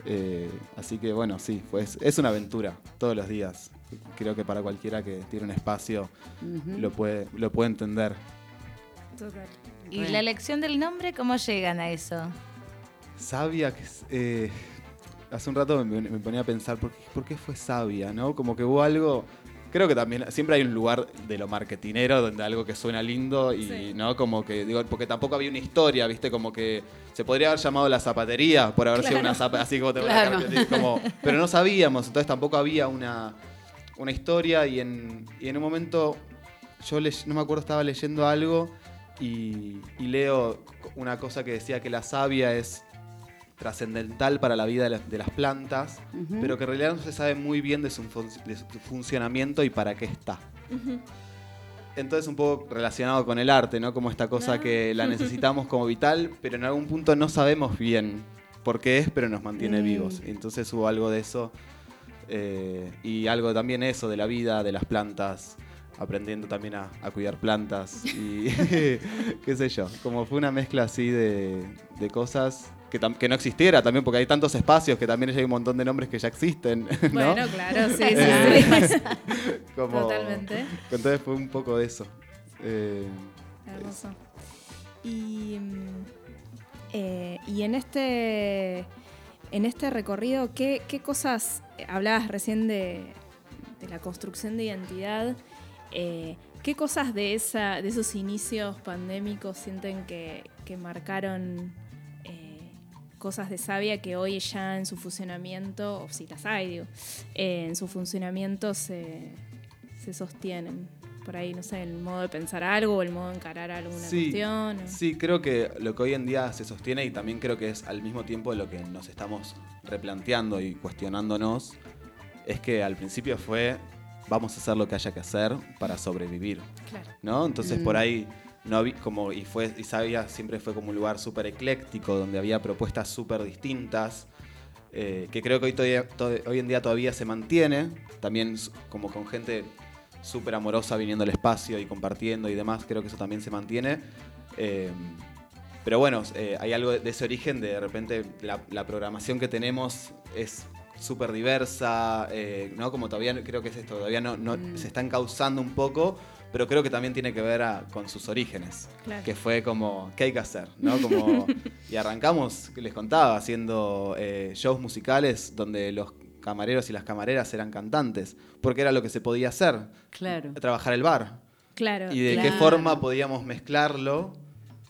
Eh, así que bueno, sí, pues es una aventura todos los días. Creo que para cualquiera que tiene un espacio lo, puede, lo puede entender. ¿Y la elección del nombre, cómo llegan a eso? Sabia, que es, eh, hace un rato me, me ponía a pensar, ¿por qué, por qué fue sabia? ¿no? Como que hubo algo. Creo que también siempre hay un lugar de lo marketinero donde algo que suena lindo y no como que digo porque tampoco había una historia, viste como que se podría haber llamado la zapatería por haber sido una zapatería así como te Claro. como, pero no sabíamos, entonces tampoco había una, una historia y en, y en un momento yo le- no me acuerdo estaba leyendo algo y, y leo una cosa que decía que la savia es trascendental para la vida de, las- de las plantas, Ujú. pero que en realidad no se sabe muy bien de su, fun- de su funcionamiento y para qué está. Entonces un poco relacionado con el arte, ¿no? Como esta cosa Ah. que la necesitamos como vital, pero en algún punto no sabemos bien por qué es, pero nos mantiene Mm. vivos. Entonces hubo algo de eso eh, y algo también eso de la vida, de las plantas, aprendiendo también a, a cuidar plantas y qué sé yo. Como fue una mezcla así de, de cosas que, no existiera también, porque hay tantos espacios que también hay un montón de nombres que ya existen. ¿no? Bueno, claro, sí, sí, Eh, sí. como- Totalmente. Entonces fue un poco de eso. Eh, Hermoso. Y, mm, eh, y en este en este recorrido, ¿qué, qué cosas hablabas recién de, de la construcción de identidad? eh, ¿Qué cosas de esa, de esos inicios pandémicos sienten que, que marcaron cosas de Sabia que hoy ya en su funcionamiento, o si las hay, digo, eh, en su funcionamiento se, se sostienen? Por ahí, no sé, el modo de pensar algo o el modo de encarar alguna Sí, cuestión. o- sí, creo que lo que hoy en día se sostiene y también creo que es al mismo tiempo lo que nos estamos replanteando y cuestionándonos, es que al principio fue vamos a hacer lo que haya que hacer para sobrevivir. Claro. ¿No? Entonces Mm. por ahí no vi como y fue y sabía siempre fue como un lugar súper ecléctico donde había propuestas súper distintas. eh, que creo que hoy, todavía- to- hoy en día todavía se mantiene, también como con gente súper amorosa viniendo al espacio y compartiendo y demás, creo que eso también se mantiene. Eh, pero bueno, eh, hay algo de, ese origen de de repente la, la programación que tenemos es súper diversa, eh, ¿no? Como todavía creo que es esto, todavía no, no- Mm. se está encauzando un poco, pero creo que también tiene que ver a- con sus orígenes, Claro. que fue como, ¿qué hay que hacer? ¿no? Como, y arrancamos, les contaba, haciendo eh, shows musicales donde los camareros y las camareras eran cantantes, porque era lo que se podía hacer, Claro. trabajar el bar. Claro. Y de qué Claro. forma podíamos mezclarlo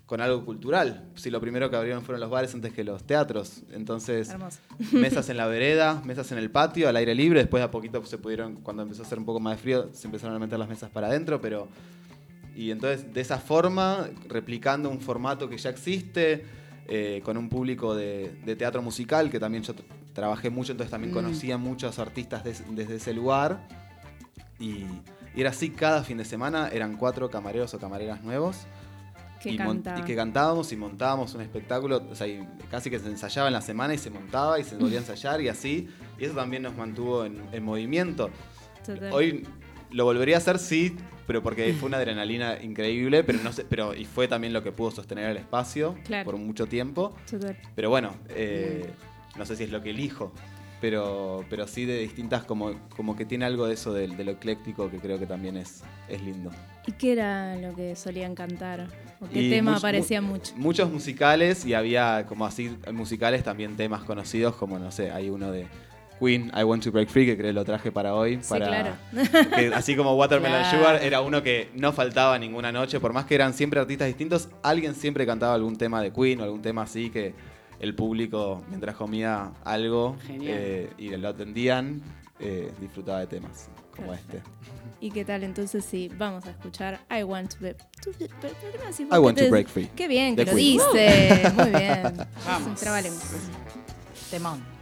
con algo cultural. Si lo primero que abrieron fueron los bares antes que los teatros. Entonces, Hermoso. mesas en la vereda, mesas en el patio, al aire libre. Después de a poquito se pudieron, cuando empezó a hacer un poco más de frío, se empezaron a meter las mesas para adentro, pero... Y entonces, de esa forma, replicando un formato que ya existe, eh, con un público de, de teatro musical, que también yo tra- trabajé mucho, entonces también Mm. conocía muchos artistas des- desde ese lugar. Y, y era así cada fin de semana, eran cuatro camareros o camareras nuevos. Que y, que cantábamos y montábamos un espectáculo, o sea, casi que se ensayaba en la semana y se montaba y se volvía a ensayar y así. Y eso también nos mantuvo en, en movimiento. Total. Hoy lo volvería a hacer, sí, pero porque fue una adrenalina increíble, pero no sé, pero y fue también lo que pudo sostener el espacio Claro. por mucho tiempo. Total. Pero bueno, eh, no sé si es lo que elijo, pero, pero sí de distintas, como, como que tiene algo de eso de, de lo ecléctico que creo que también es, es lindo. ¿Y qué era lo que solían cantar? ¿O qué Y tema aparecía mu- mucho? Muchos musicales y había como así musicales también temas conocidos como, no sé, hay uno de Queen, I Want to Break Free, que creo que lo traje para hoy. Sí, para, claro. que así como Watermelon Claro. Sugar era uno que no faltaba ninguna noche, por más que eran siempre artistas distintos, alguien siempre cantaba algún tema de Queen o algún tema así que el público, mientras comía algo eh, y lo atendían, eh, disfrutaba de temas como este. ¿Y qué tal? Entonces sí, vamos a escuchar I Want to, Be- to Be- ¿por qué no decís vos I que Want to te- Break Free. Qué bien que lo Queen. dice. Muy bien. Vamos. Temón.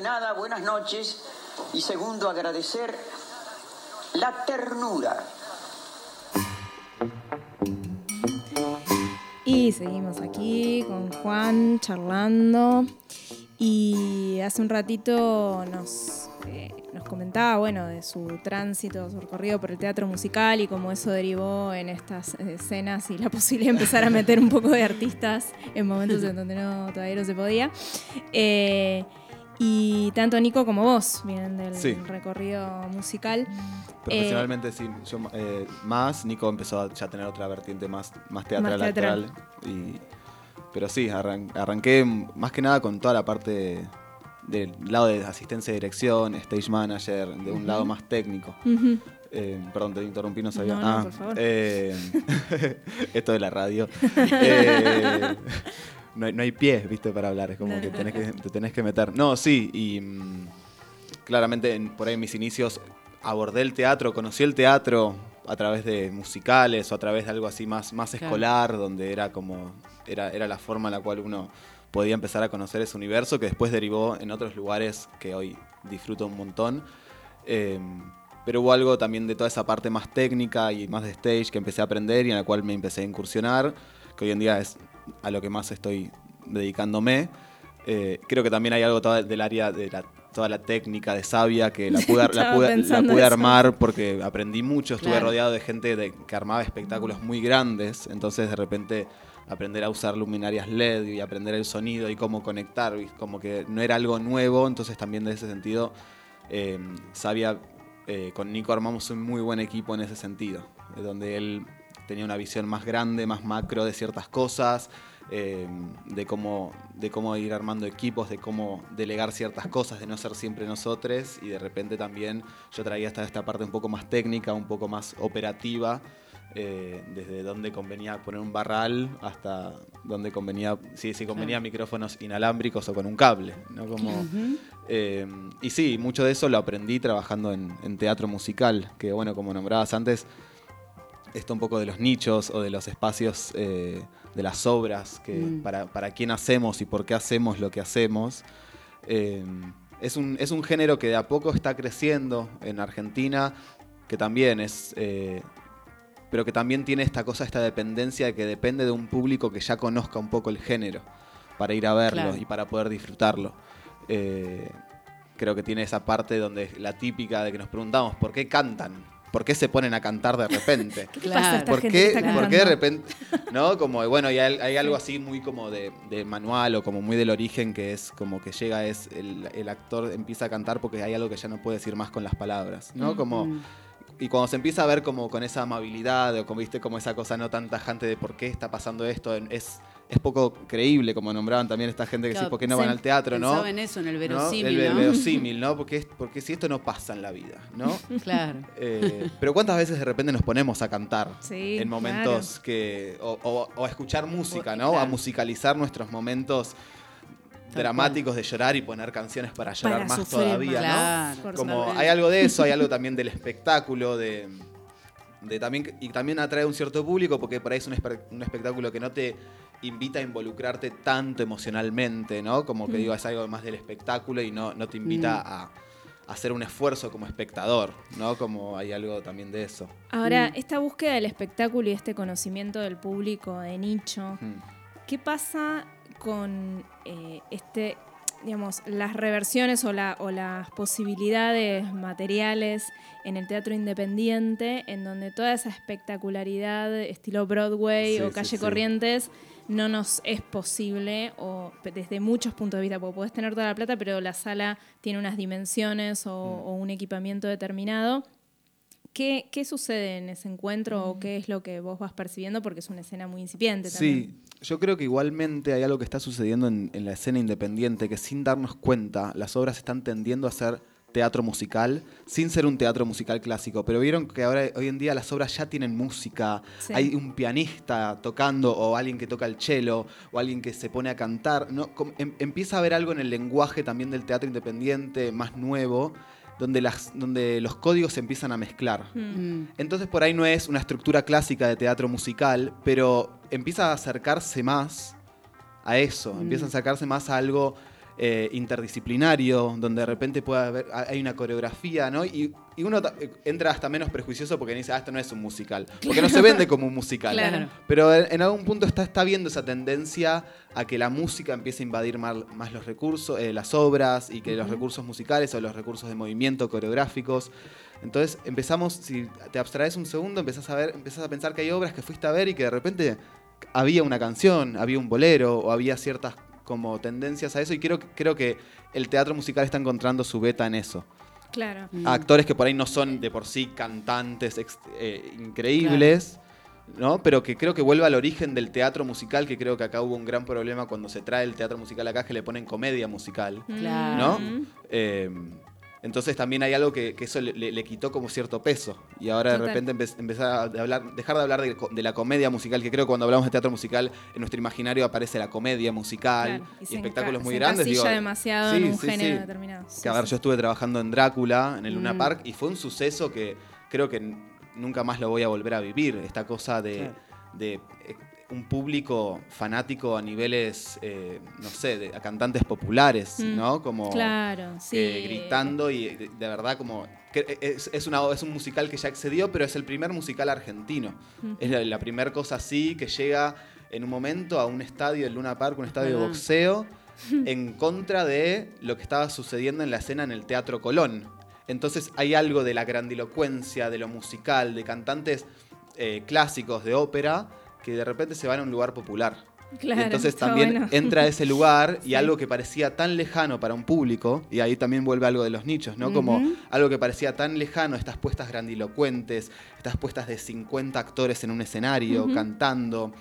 Nada, buenas noches. Y segundo, agradecer la ternura. Y seguimos aquí con Juan charlando. Y hace un ratito nos, eh, nos comentaba, bueno, de su tránsito, su recorrido por el teatro musical y cómo eso derivó en estas escenas y la posibilidad de empezar a meter un poco de artistas en momentos en donde no, todavía no se podía. Eh, y tanto Nico como vos vienen del Sí. recorrido musical. Profesionalmente sí, yo eh, más, Nico empezó a ya tener otra vertiente más, más teatral, Más teatral. y- pero sí, arran- arranqué más que nada con toda la parte del lado de asistencia de dirección, stage manager, de un lado más técnico. Eh, perdón, te interrumpí, no sabía. No, no, ah, por favor. eh, esto de la radio. No, hay, no hay pies, viste, para hablar, es como que, tenés que te tenés que meter. No, sí, y mm, claramente en- por ahí en mis inicios abordé el teatro, conocí el teatro a través de musicales o a través de algo así más, más Claro. escolar, donde era como, era, era la forma en la cual uno podía empezar a conocer ese universo que después derivó en otros lugares que hoy disfruto un montón. Eh, pero hubo algo también de toda esa parte más técnica y más de stage que empecé a aprender y en la cual me empecé a incursionar, que hoy en día es a lo que más estoy dedicándome. Eh, creo que también hay algo del área de la, toda la técnica de Sabia que la pude, la pude- la pude armar porque aprendí mucho, estuve Claro. rodeado de gente de- que armaba espectáculos muy grandes, entonces de repente aprender a usar luminarias LED y aprender el sonido y cómo conectar, como que no era algo nuevo, entonces también de ese sentido eh, Sabia eh, con Nico armamos un muy buen equipo en ese sentido, eh, donde él tenía una visión más grande, más macro de ciertas cosas, eh, de, cómo, de cómo ir armando equipos, de cómo delegar ciertas cosas, de no ser siempre nosotros, y de repente también yo traía hasta esta parte un poco más técnica, un poco más operativa, eh, desde dónde convenía poner un barral hasta dónde convenía, si, si convenía Claro. micrófonos inalámbricos o con un cable, ¿no? Como, eh, y sí, mucho de eso lo aprendí trabajando en, en teatro musical, que bueno, como nombrabas antes, esto un poco de los nichos o de los espacios eh, de las obras, que Mm. para, para quién hacemos y por qué hacemos lo que hacemos. Eh, es, un, es un género que de a poco está creciendo en Argentina, que también es... eh, pero que también tiene esta cosa, esta dependencia de que depende de un público que ya conozca un poco el género para ir a verlo Claro. y para poder disfrutarlo. Eh, creo que tiene esa parte donde la típica de que nos preguntamos por qué cantan, por qué se ponen a cantar de repente. ¿Qué le pasa a esta ¿Por gente que qué, está por qué de repente? ¿No? Como, bueno, y hay, hay algo así muy como de, de manual o como muy del origen que es como que llega, es el, el actor empieza a cantar porque hay algo que ya no puede decir más con las palabras, ¿no? Como, Mm. y cuando se empieza a ver como con esa amabilidad o como viste como esa cosa no tan tajante de por qué está pasando esto, es, es poco creíble, como nombraban también esta gente que Claro, ¿por qué no van al teatro, no? pensaba en eso, en el ¿No? verosímil, El, ¿no? verosímil, ¿no? Porque, es- porque si esto no pasa en la vida, ¿no? Claro. Eh, pero cuántas veces de repente nos ponemos a cantar Sí, en momentos que. O, o- o a escuchar música, ¿no? A musicalizar nuestros momentos dramáticos de llorar y poner canciones para llorar Para más sufrir todavía, más. ¿no? Claro. Como hay algo de eso, hay algo también del espectáculo, de, de también y también atrae un cierto público porque por ahí es un, espe- un espectáculo que no te invita a involucrarte tanto emocionalmente, ¿no? Como que Mm. digo, es algo más del espectáculo y no, no te invita Mm. a, a hacer un esfuerzo como espectador, ¿no? Como hay algo también de eso. Ahora, Mm. esta búsqueda del espectáculo y este conocimiento del público de nicho, Mm. ¿qué pasa con eh, este, digamos, las reversiones o, la- o las posibilidades materiales en el teatro independiente, en donde toda esa espectacularidad, estilo Broadway Sí, o Calle sí. Corrientes, no nos es posible, o desde muchos puntos de vista, porque podés tener toda la plata, pero la sala tiene unas dimensiones o, Mm. o un equipamiento determinado. ¿Qué, qué sucede en ese encuentro o qué es lo que vos vas percibiendo? Porque es una escena muy incipiente también. Sí, yo creo que igualmente hay algo que está sucediendo en, en la escena independiente, que sin darnos cuenta, las obras están tendiendo a ser teatro musical, sin ser un teatro musical clásico. Pero vieron que ahora, hoy en día, las obras ya tienen música, Sí. hay un pianista tocando, o alguien que toca el cello, o alguien que se pone a cantar. em- empieza a haber algo en el lenguaje también del teatro independiente, más nuevo, donde, las, donde los códigos se empiezan a mezclar. Mm. Mm. Entonces por ahí no es una estructura clásica de teatro musical, pero empieza a acercarse más a eso, Mm. empieza a acercarse más a algo eh, interdisciplinario, donde de repente puede haber, hay una coreografía, ¿no? Y, y uno eh, entra hasta menos prejuicioso porque dice, ah, esto no es un musical. Porque no se vende como un musical. Claro. Pero en, en algún punto está, está viendo esa tendencia a que la música empiece a invadir más, más los recursos, eh, las obras, y que los recursos musicales o los recursos de movimiento coreográficos. Entonces empezamos, si te abstraes un segundo, empezás a ver, empezás a pensar que hay obras que fuiste a ver y que de repente había una canción, había un bolero, o había ciertas como tendencias a eso, y creo, creo que el teatro musical está encontrando su beta en eso. Claro. A actores que por ahí no son de por sí cantantes ex- eh, increíbles, ¿no? Pero que creo que vuelve al origen del teatro musical, que creo que acá hubo un gran problema cuando se trae el teatro musical acá, que le ponen comedia musical, Claro. ¿no? Eh, entonces también hay algo que, que eso le, le- le quitó como cierto peso. Y ahora de Total. repente empe- empezar a hablar, dejar de hablar de, la comedia musical, que creo que cuando hablamos de teatro musical, en nuestro imaginario aparece la comedia musical Claro, y espectáculos muy se grandes. digo, demasiado en un género determinado. Sí, que a ver, yo estuve trabajando en Drácula, en el Luna Mm. Park, y fue un suceso que creo que nunca más lo voy a volver a vivir. Esta cosa de, Claro. de, eh, un público fanático a niveles, eh, no sé, de, a cantantes populares, Mm. ¿no? Como Claro, sí. eh, gritando y de, de verdad como... que es, es una, es un musical que ya excedió, pero es el primer musical argentino. Mm. Es la, la primera cosa así que llega en un momento a un estadio del Luna Park, un estadio de boxeo, en contra de lo que estaba sucediendo en la escena en el Teatro Colón. Entonces hay algo de la grandilocuencia, de lo musical, de cantantes eh, clásicos de ópera que de repente se van a un lugar popular. Claro, y entonces también bueno. entra a ese lugar y Sí. algo que parecía tan lejano para un público, y ahí también vuelve algo de los nichos, ¿no? Como algo que parecía tan lejano, estas puestas grandilocuentes, estas puestas de 50 actores en un escenario, cantando,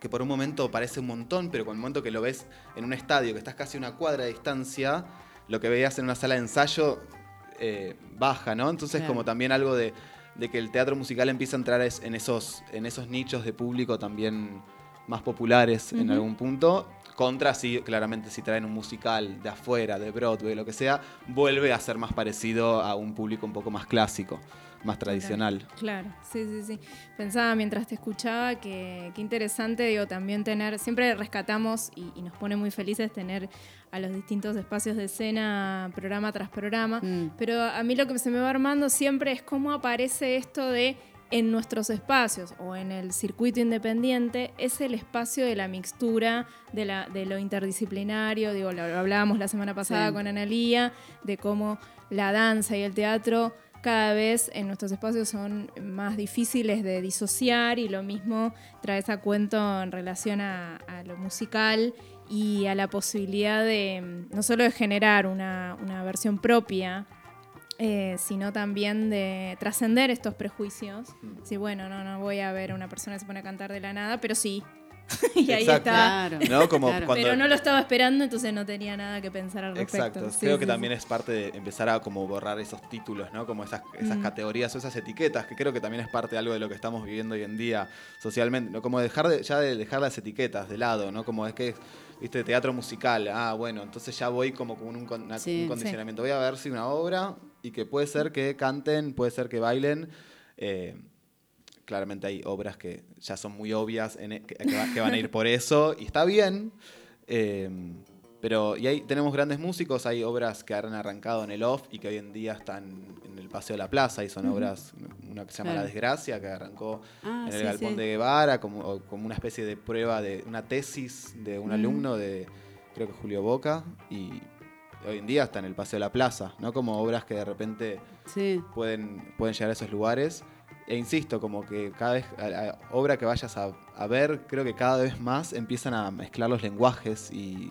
que por un momento parece un montón, pero con el momento que lo ves en un estadio, que estás casi a una cuadra de distancia, lo que veías en una sala de ensayo eh, baja, ¿no? Entonces Claro. como también algo de, de que el teatro musical empieza a entrar en esos, en esos nichos de público también más populares en algún punto. Contra, sí, claramente, si traen un musical de afuera, de Broadway, lo que sea, vuelve a ser más parecido a un público un poco más clásico, más tradicional. Claro, sí, sí, sí. Pensaba mientras te escuchaba que qué interesante, digo, también tener, siempre rescatamos y, y nos pone muy felices tener a los distintos espacios de escena programa tras programa, Mm. pero a mí lo que se me va armando siempre es cómo aparece esto de en nuestros espacios o en el circuito independiente es el espacio de la mixtura, de, la, de lo interdisciplinario, digo, lo hablábamos la semana pasada Sí. con Analía, de cómo la danza y el teatro cada vez en nuestros espacios son más difíciles de disociar y lo mismo traes a cuento en relación a, a lo musical y a la posibilidad de mm, no solo de generar una, una versión propia, eh, sino también de trascender estos prejuicios. Sí, bueno, no, no voy a ver a una persona que se pone a cantar de la nada, pero sí. y ahí Exacto. está. Claro. ¿No? Como Claro. cuando- Pero no lo estaba esperando, entonces no tenía nada que pensar al respecto. Exacto. Sí, creo sí, que sí. también es parte de empezar a como borrar esos títulos, ¿no? Como esas, esas Mm. categorías o esas etiquetas, que creo que también es parte de algo de lo que estamos viviendo hoy en día socialmente. ¿no? Como dejar de, ya de dejar las etiquetas de lado, ¿no? Como es que, viste, teatro musical. Ah, bueno, entonces ya voy como con un, con- una- Sí, un condicionamiento. Voy a ver si una obra y que puede ser que canten, puede ser que bailen. eh, claramente hay obras que ya son muy obvias en e- que, que va- que van a ir por eso y está bien. eh, pero y ahí tenemos grandes músicos, hay obras que han arrancado en el off y que hoy en día están en el Paseo de la Plaza y son obras, una que se llama Claro. La Desgracia, que arrancó Ah, en el sí, Galpón sí. de Guevara como, como una especie de prueba de una tesis de un alumno de, creo que Julio Boca, y hoy en día está en el Paseo de la Plaza, ¿no? Como obras que de repente Sí. pueden, pueden llegar a esos lugares. E insisto, como que cada vez, a la obra que vayas a, a ver, creo que cada vez más empiezan a mezclar los lenguajes y,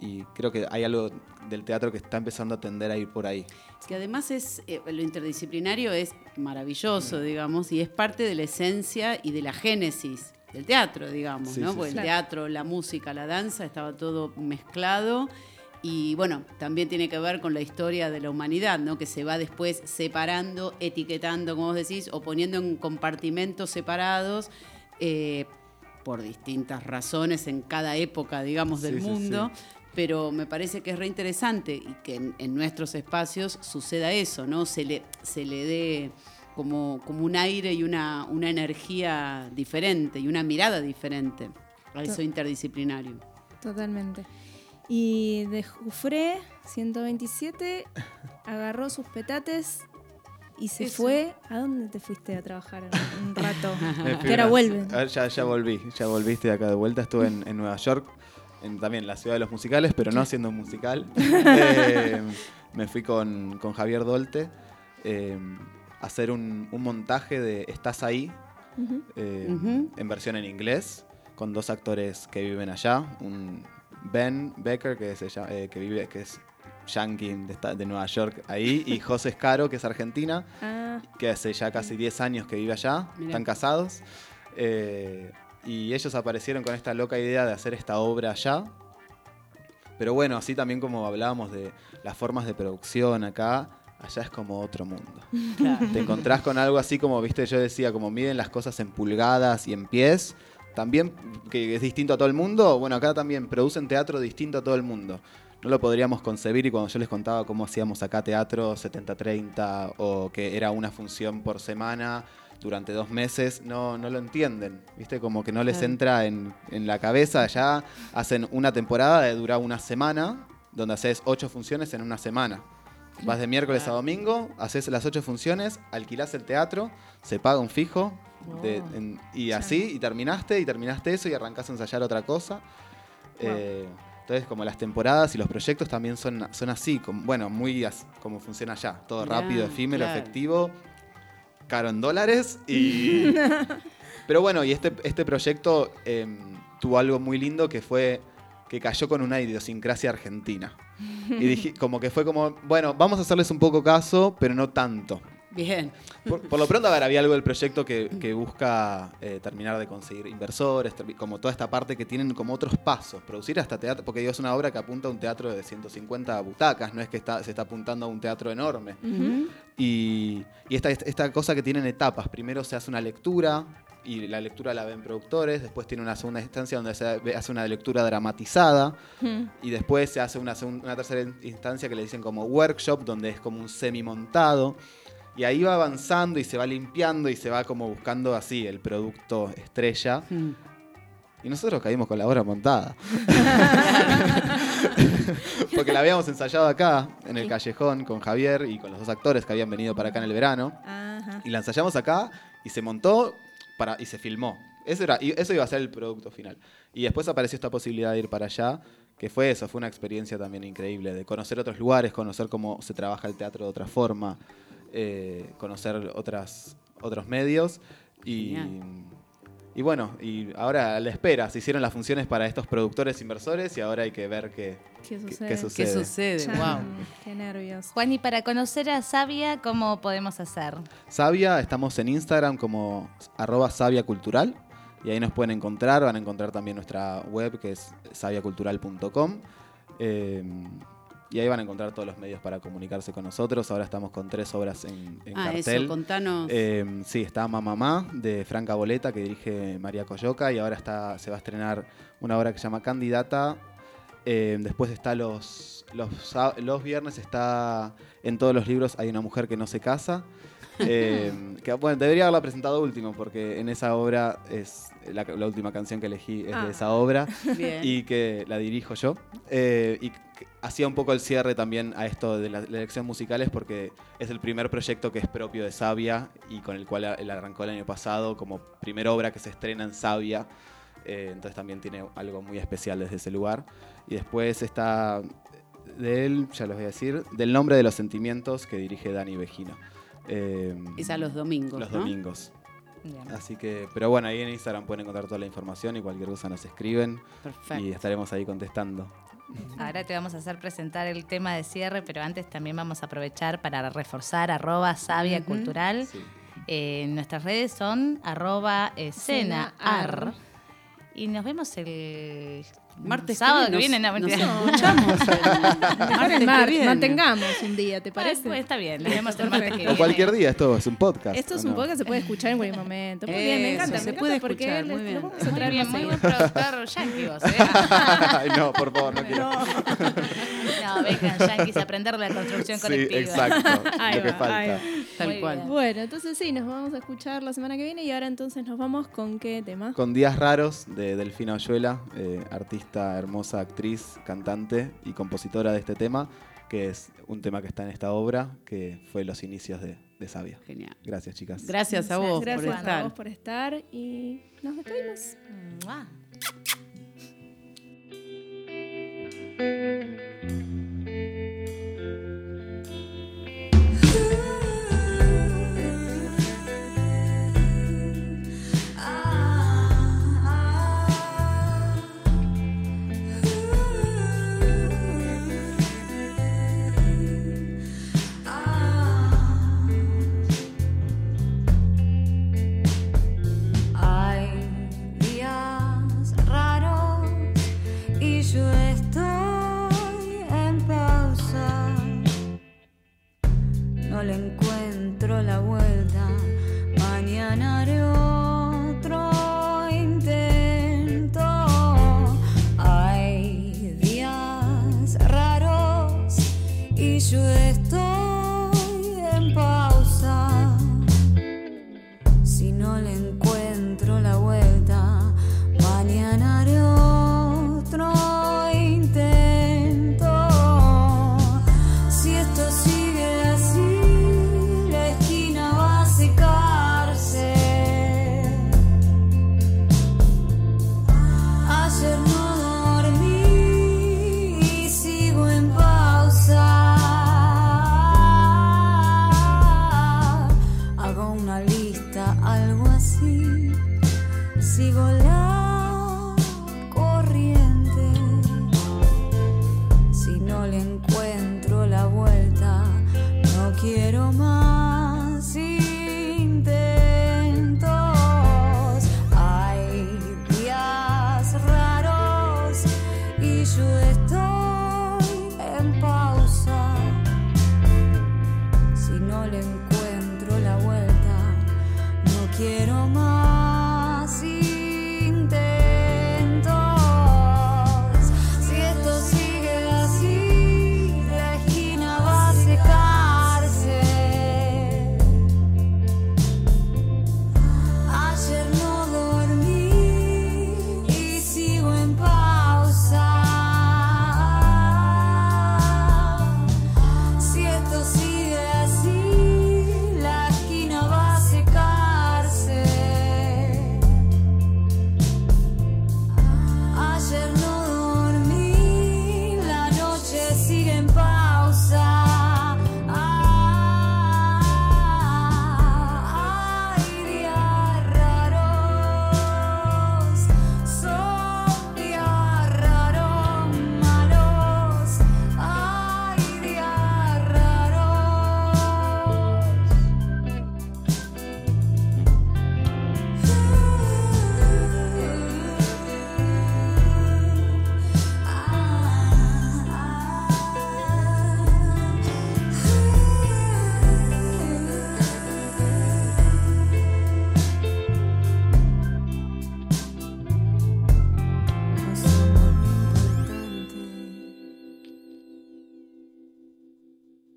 y creo que hay algo del teatro que está empezando a tender a ir por ahí. Que además es eh, lo interdisciplinario es maravilloso, Mm. digamos, y es parte de la esencia y de la génesis del teatro, digamos, Sí, ¿no? sí, Porque sí. el teatro, la música, la danza, estaba todo mezclado. Y bueno, también tiene que ver con la historia de la humanidad, ¿no? Que se va después separando, etiquetando, como vos decís, o poniendo en compartimentos separados eh, por distintas razones en cada época, digamos, del Sí, mundo sí. pero me parece que es re interesante y que en, en nuestros espacios suceda eso, ¿no? Se le, se le dé como, como un aire y una, una energía diferente y una mirada diferente a eso interdisciplinario. Totalmente. Y de Jufré, 127, agarró sus petates y se Eso. fue. ¿A dónde te fuiste a trabajar un, rato? Que ahora. Ah, Ya, ya volví, ya volviste de acá de vuelta. Estuve en, en Nueva York, en, también la ciudad de los musicales, pero no haciendo un musical. Eh, me fui con, con Javier Dolte eh, a hacer un, un montaje de Estás ahí, eh, en versión en inglés, con dos actores que viven allá. Un Ben Becker, que, se llama- eh, que vive, que es yankee de, Nueva York ahí, y José Escaro, que es argentina Ah, que hace ya casi 10 años que vive allá, Mirá. están casados. eh, y ellos aparecieron con esta loca idea de hacer esta obra allá. Pero bueno, así también como hablábamos de las formas de producción acá, allá es como otro mundo. Te encontrás con algo así como, viste, yo decía, como miden las cosas en pulgadas y en pies. También, que es distinto a todo el mundo, bueno, acá también producen teatro distinto a todo el mundo. No lo podríamos concebir y cuando yo les contaba cómo hacíamos acá teatro 70-30 o que era una función por semana durante dos meses, no, no lo entienden, ¿viste? Como que no les entra en, en la cabeza. Ya hacen una temporada de dura una semana, donde haces ocho funciones en una semana. Vas de miércoles a domingo, haces las ocho funciones, alquilás el teatro, se paga un fijo, de- en- y así, y terminaste, y terminaste eso, y arrancás a ensayar otra cosa. Eh, entonces, como las temporadas y los proyectos también son, son así, como, bueno, muy as- como funciona allá. Todo rápido, efímero, claro. efectivo, caro en dólares. Y... Pero bueno, y este, este proyecto em, tuvo algo muy lindo que fue que cayó con una idiosincrasia argentina. Y dije, como que fue como, bueno, vamos a hacerles un poco caso, pero no tanto. Bien. Por, por lo pronto, a ver, había algo del proyecto que, que busca eh, terminar de conseguir inversores, como toda esta parte que tienen como otros pasos. Producir hasta teatro, porque digo, es una obra que apunta a un teatro de 150 butacas, no es que está, se está apuntando a un teatro enorme. Y, y esta, esta cosa que tienen etapas. Primero se hace una lectura y la lectura la ven productores, después tiene una segunda instancia donde se hace una lectura dramatizada mm. y después se hace una, una tercera in- instancia que le dicen como workshop, donde es como un semi-montado. Y ahí va avanzando y se va limpiando y se va como buscando así el producto estrella. Mm. Y nosotros caímos con la obra montada. Porque la habíamos ensayado acá, en el callejón, con Javier y con los dos actores que habían venido para acá en el verano. Ajá. Y la ensayamos acá y se montó para, y se filmó. Eso, era, y eso iba a ser el producto final. Y después apareció esta posibilidad de ir para allá, que fue eso, fue una experiencia también increíble, de conocer otros lugares, conocer cómo se trabaja el teatro de otra forma, eh, conocer otras, otros medios. Y, y bueno, y ahora a la espera, se hicieron las funciones para estos productores inversores y ahora hay que ver qué, ¿Qué sucede? qué ¿Qué sucede. Wow. Qué nervios. Juan, y para conocer a Sabia, ¿cómo podemos hacer? Sabia, estamos en Instagram como arroba Sabia Cultural y ahí nos pueden encontrar, van a encontrar también nuestra web que es sabiacultural.com eh, y ahí van a encontrar todos los medios para comunicarse con nosotros. Ahora estamos con tres obras en, en Ah, cartel. eso, contanos. Eh, sí, está Mamá de Franca Boleta, que dirige María Coyoca, y ahora está, se va a estrenar una obra que se llama Candidata. Eh, después está los, los, viernes, está en todos los libros Hay una mujer que no se casa. Eh, que, bueno, debería haberla presentado último, porque en esa obra es la, la última canción que elegí es Ah. de esa obra Bien. y que la dirijo yo. Eh, y hacía un poco el cierre también a esto de las elecciones musicales porque es el primer proyecto que es propio de Sabia y con el cual él arrancó el año pasado como primera obra que se estrena en Sabia. Eh, entonces también tiene algo muy especial desde ese lugar. Y después está de él, ya los voy a decir, del nombre de los sentimientos que dirige Dani Vegino. Eh, Es a los domingos, Los ¿no? domingos. Bien. Así que, pero bueno, ahí en Instagram pueden encontrar toda la información y cualquier cosa nos escriben Perfecto. y estaremos ahí contestando. Ahora te vamos a hacer presentar el tema de cierre, pero antes también vamos a aprovechar para reforzar arroba sabia cultural. Sí. Eh, nuestras redes son arroba escena ar. Y nos vemos el Martes que sábado que viene, nos- No, nos mentira. escuchamos martes que martes, viene. mantengamos un día, ¿te Bueno, parece? pues está bien, nos vemos el martes que O viene. cualquier día, esto es un podcast. Esto es ¿o un no? podcast, se puede escuchar en cualquier momento. Muy bien, me Eso, encanta, se me encanta puede porque escuchar, muy lo bien. vamos a Muy bien, muy buen productor yankee vos, ¿eh? Ay, no, por favor, no quiero. No, vengan yanquis a aprender la construcción Sí, colectiva. exacto. Ahí lo que va, ahí falta. Tal Muy cual. bien. Bueno, entonces sí, nos vamos a escuchar la semana que viene y ahora entonces nos vamos con qué tema. Con Días Raros de Delfina Oyuela, eh, artista, hermosa, actriz, cantante y compositora de este tema, que es un tema que está en esta obra, que fue los inicios de, de Sabia. Genial. Gracias, chicas. Gracias a vos Gracias por a estar. vos por estar y nos despedimos. Mua. thank you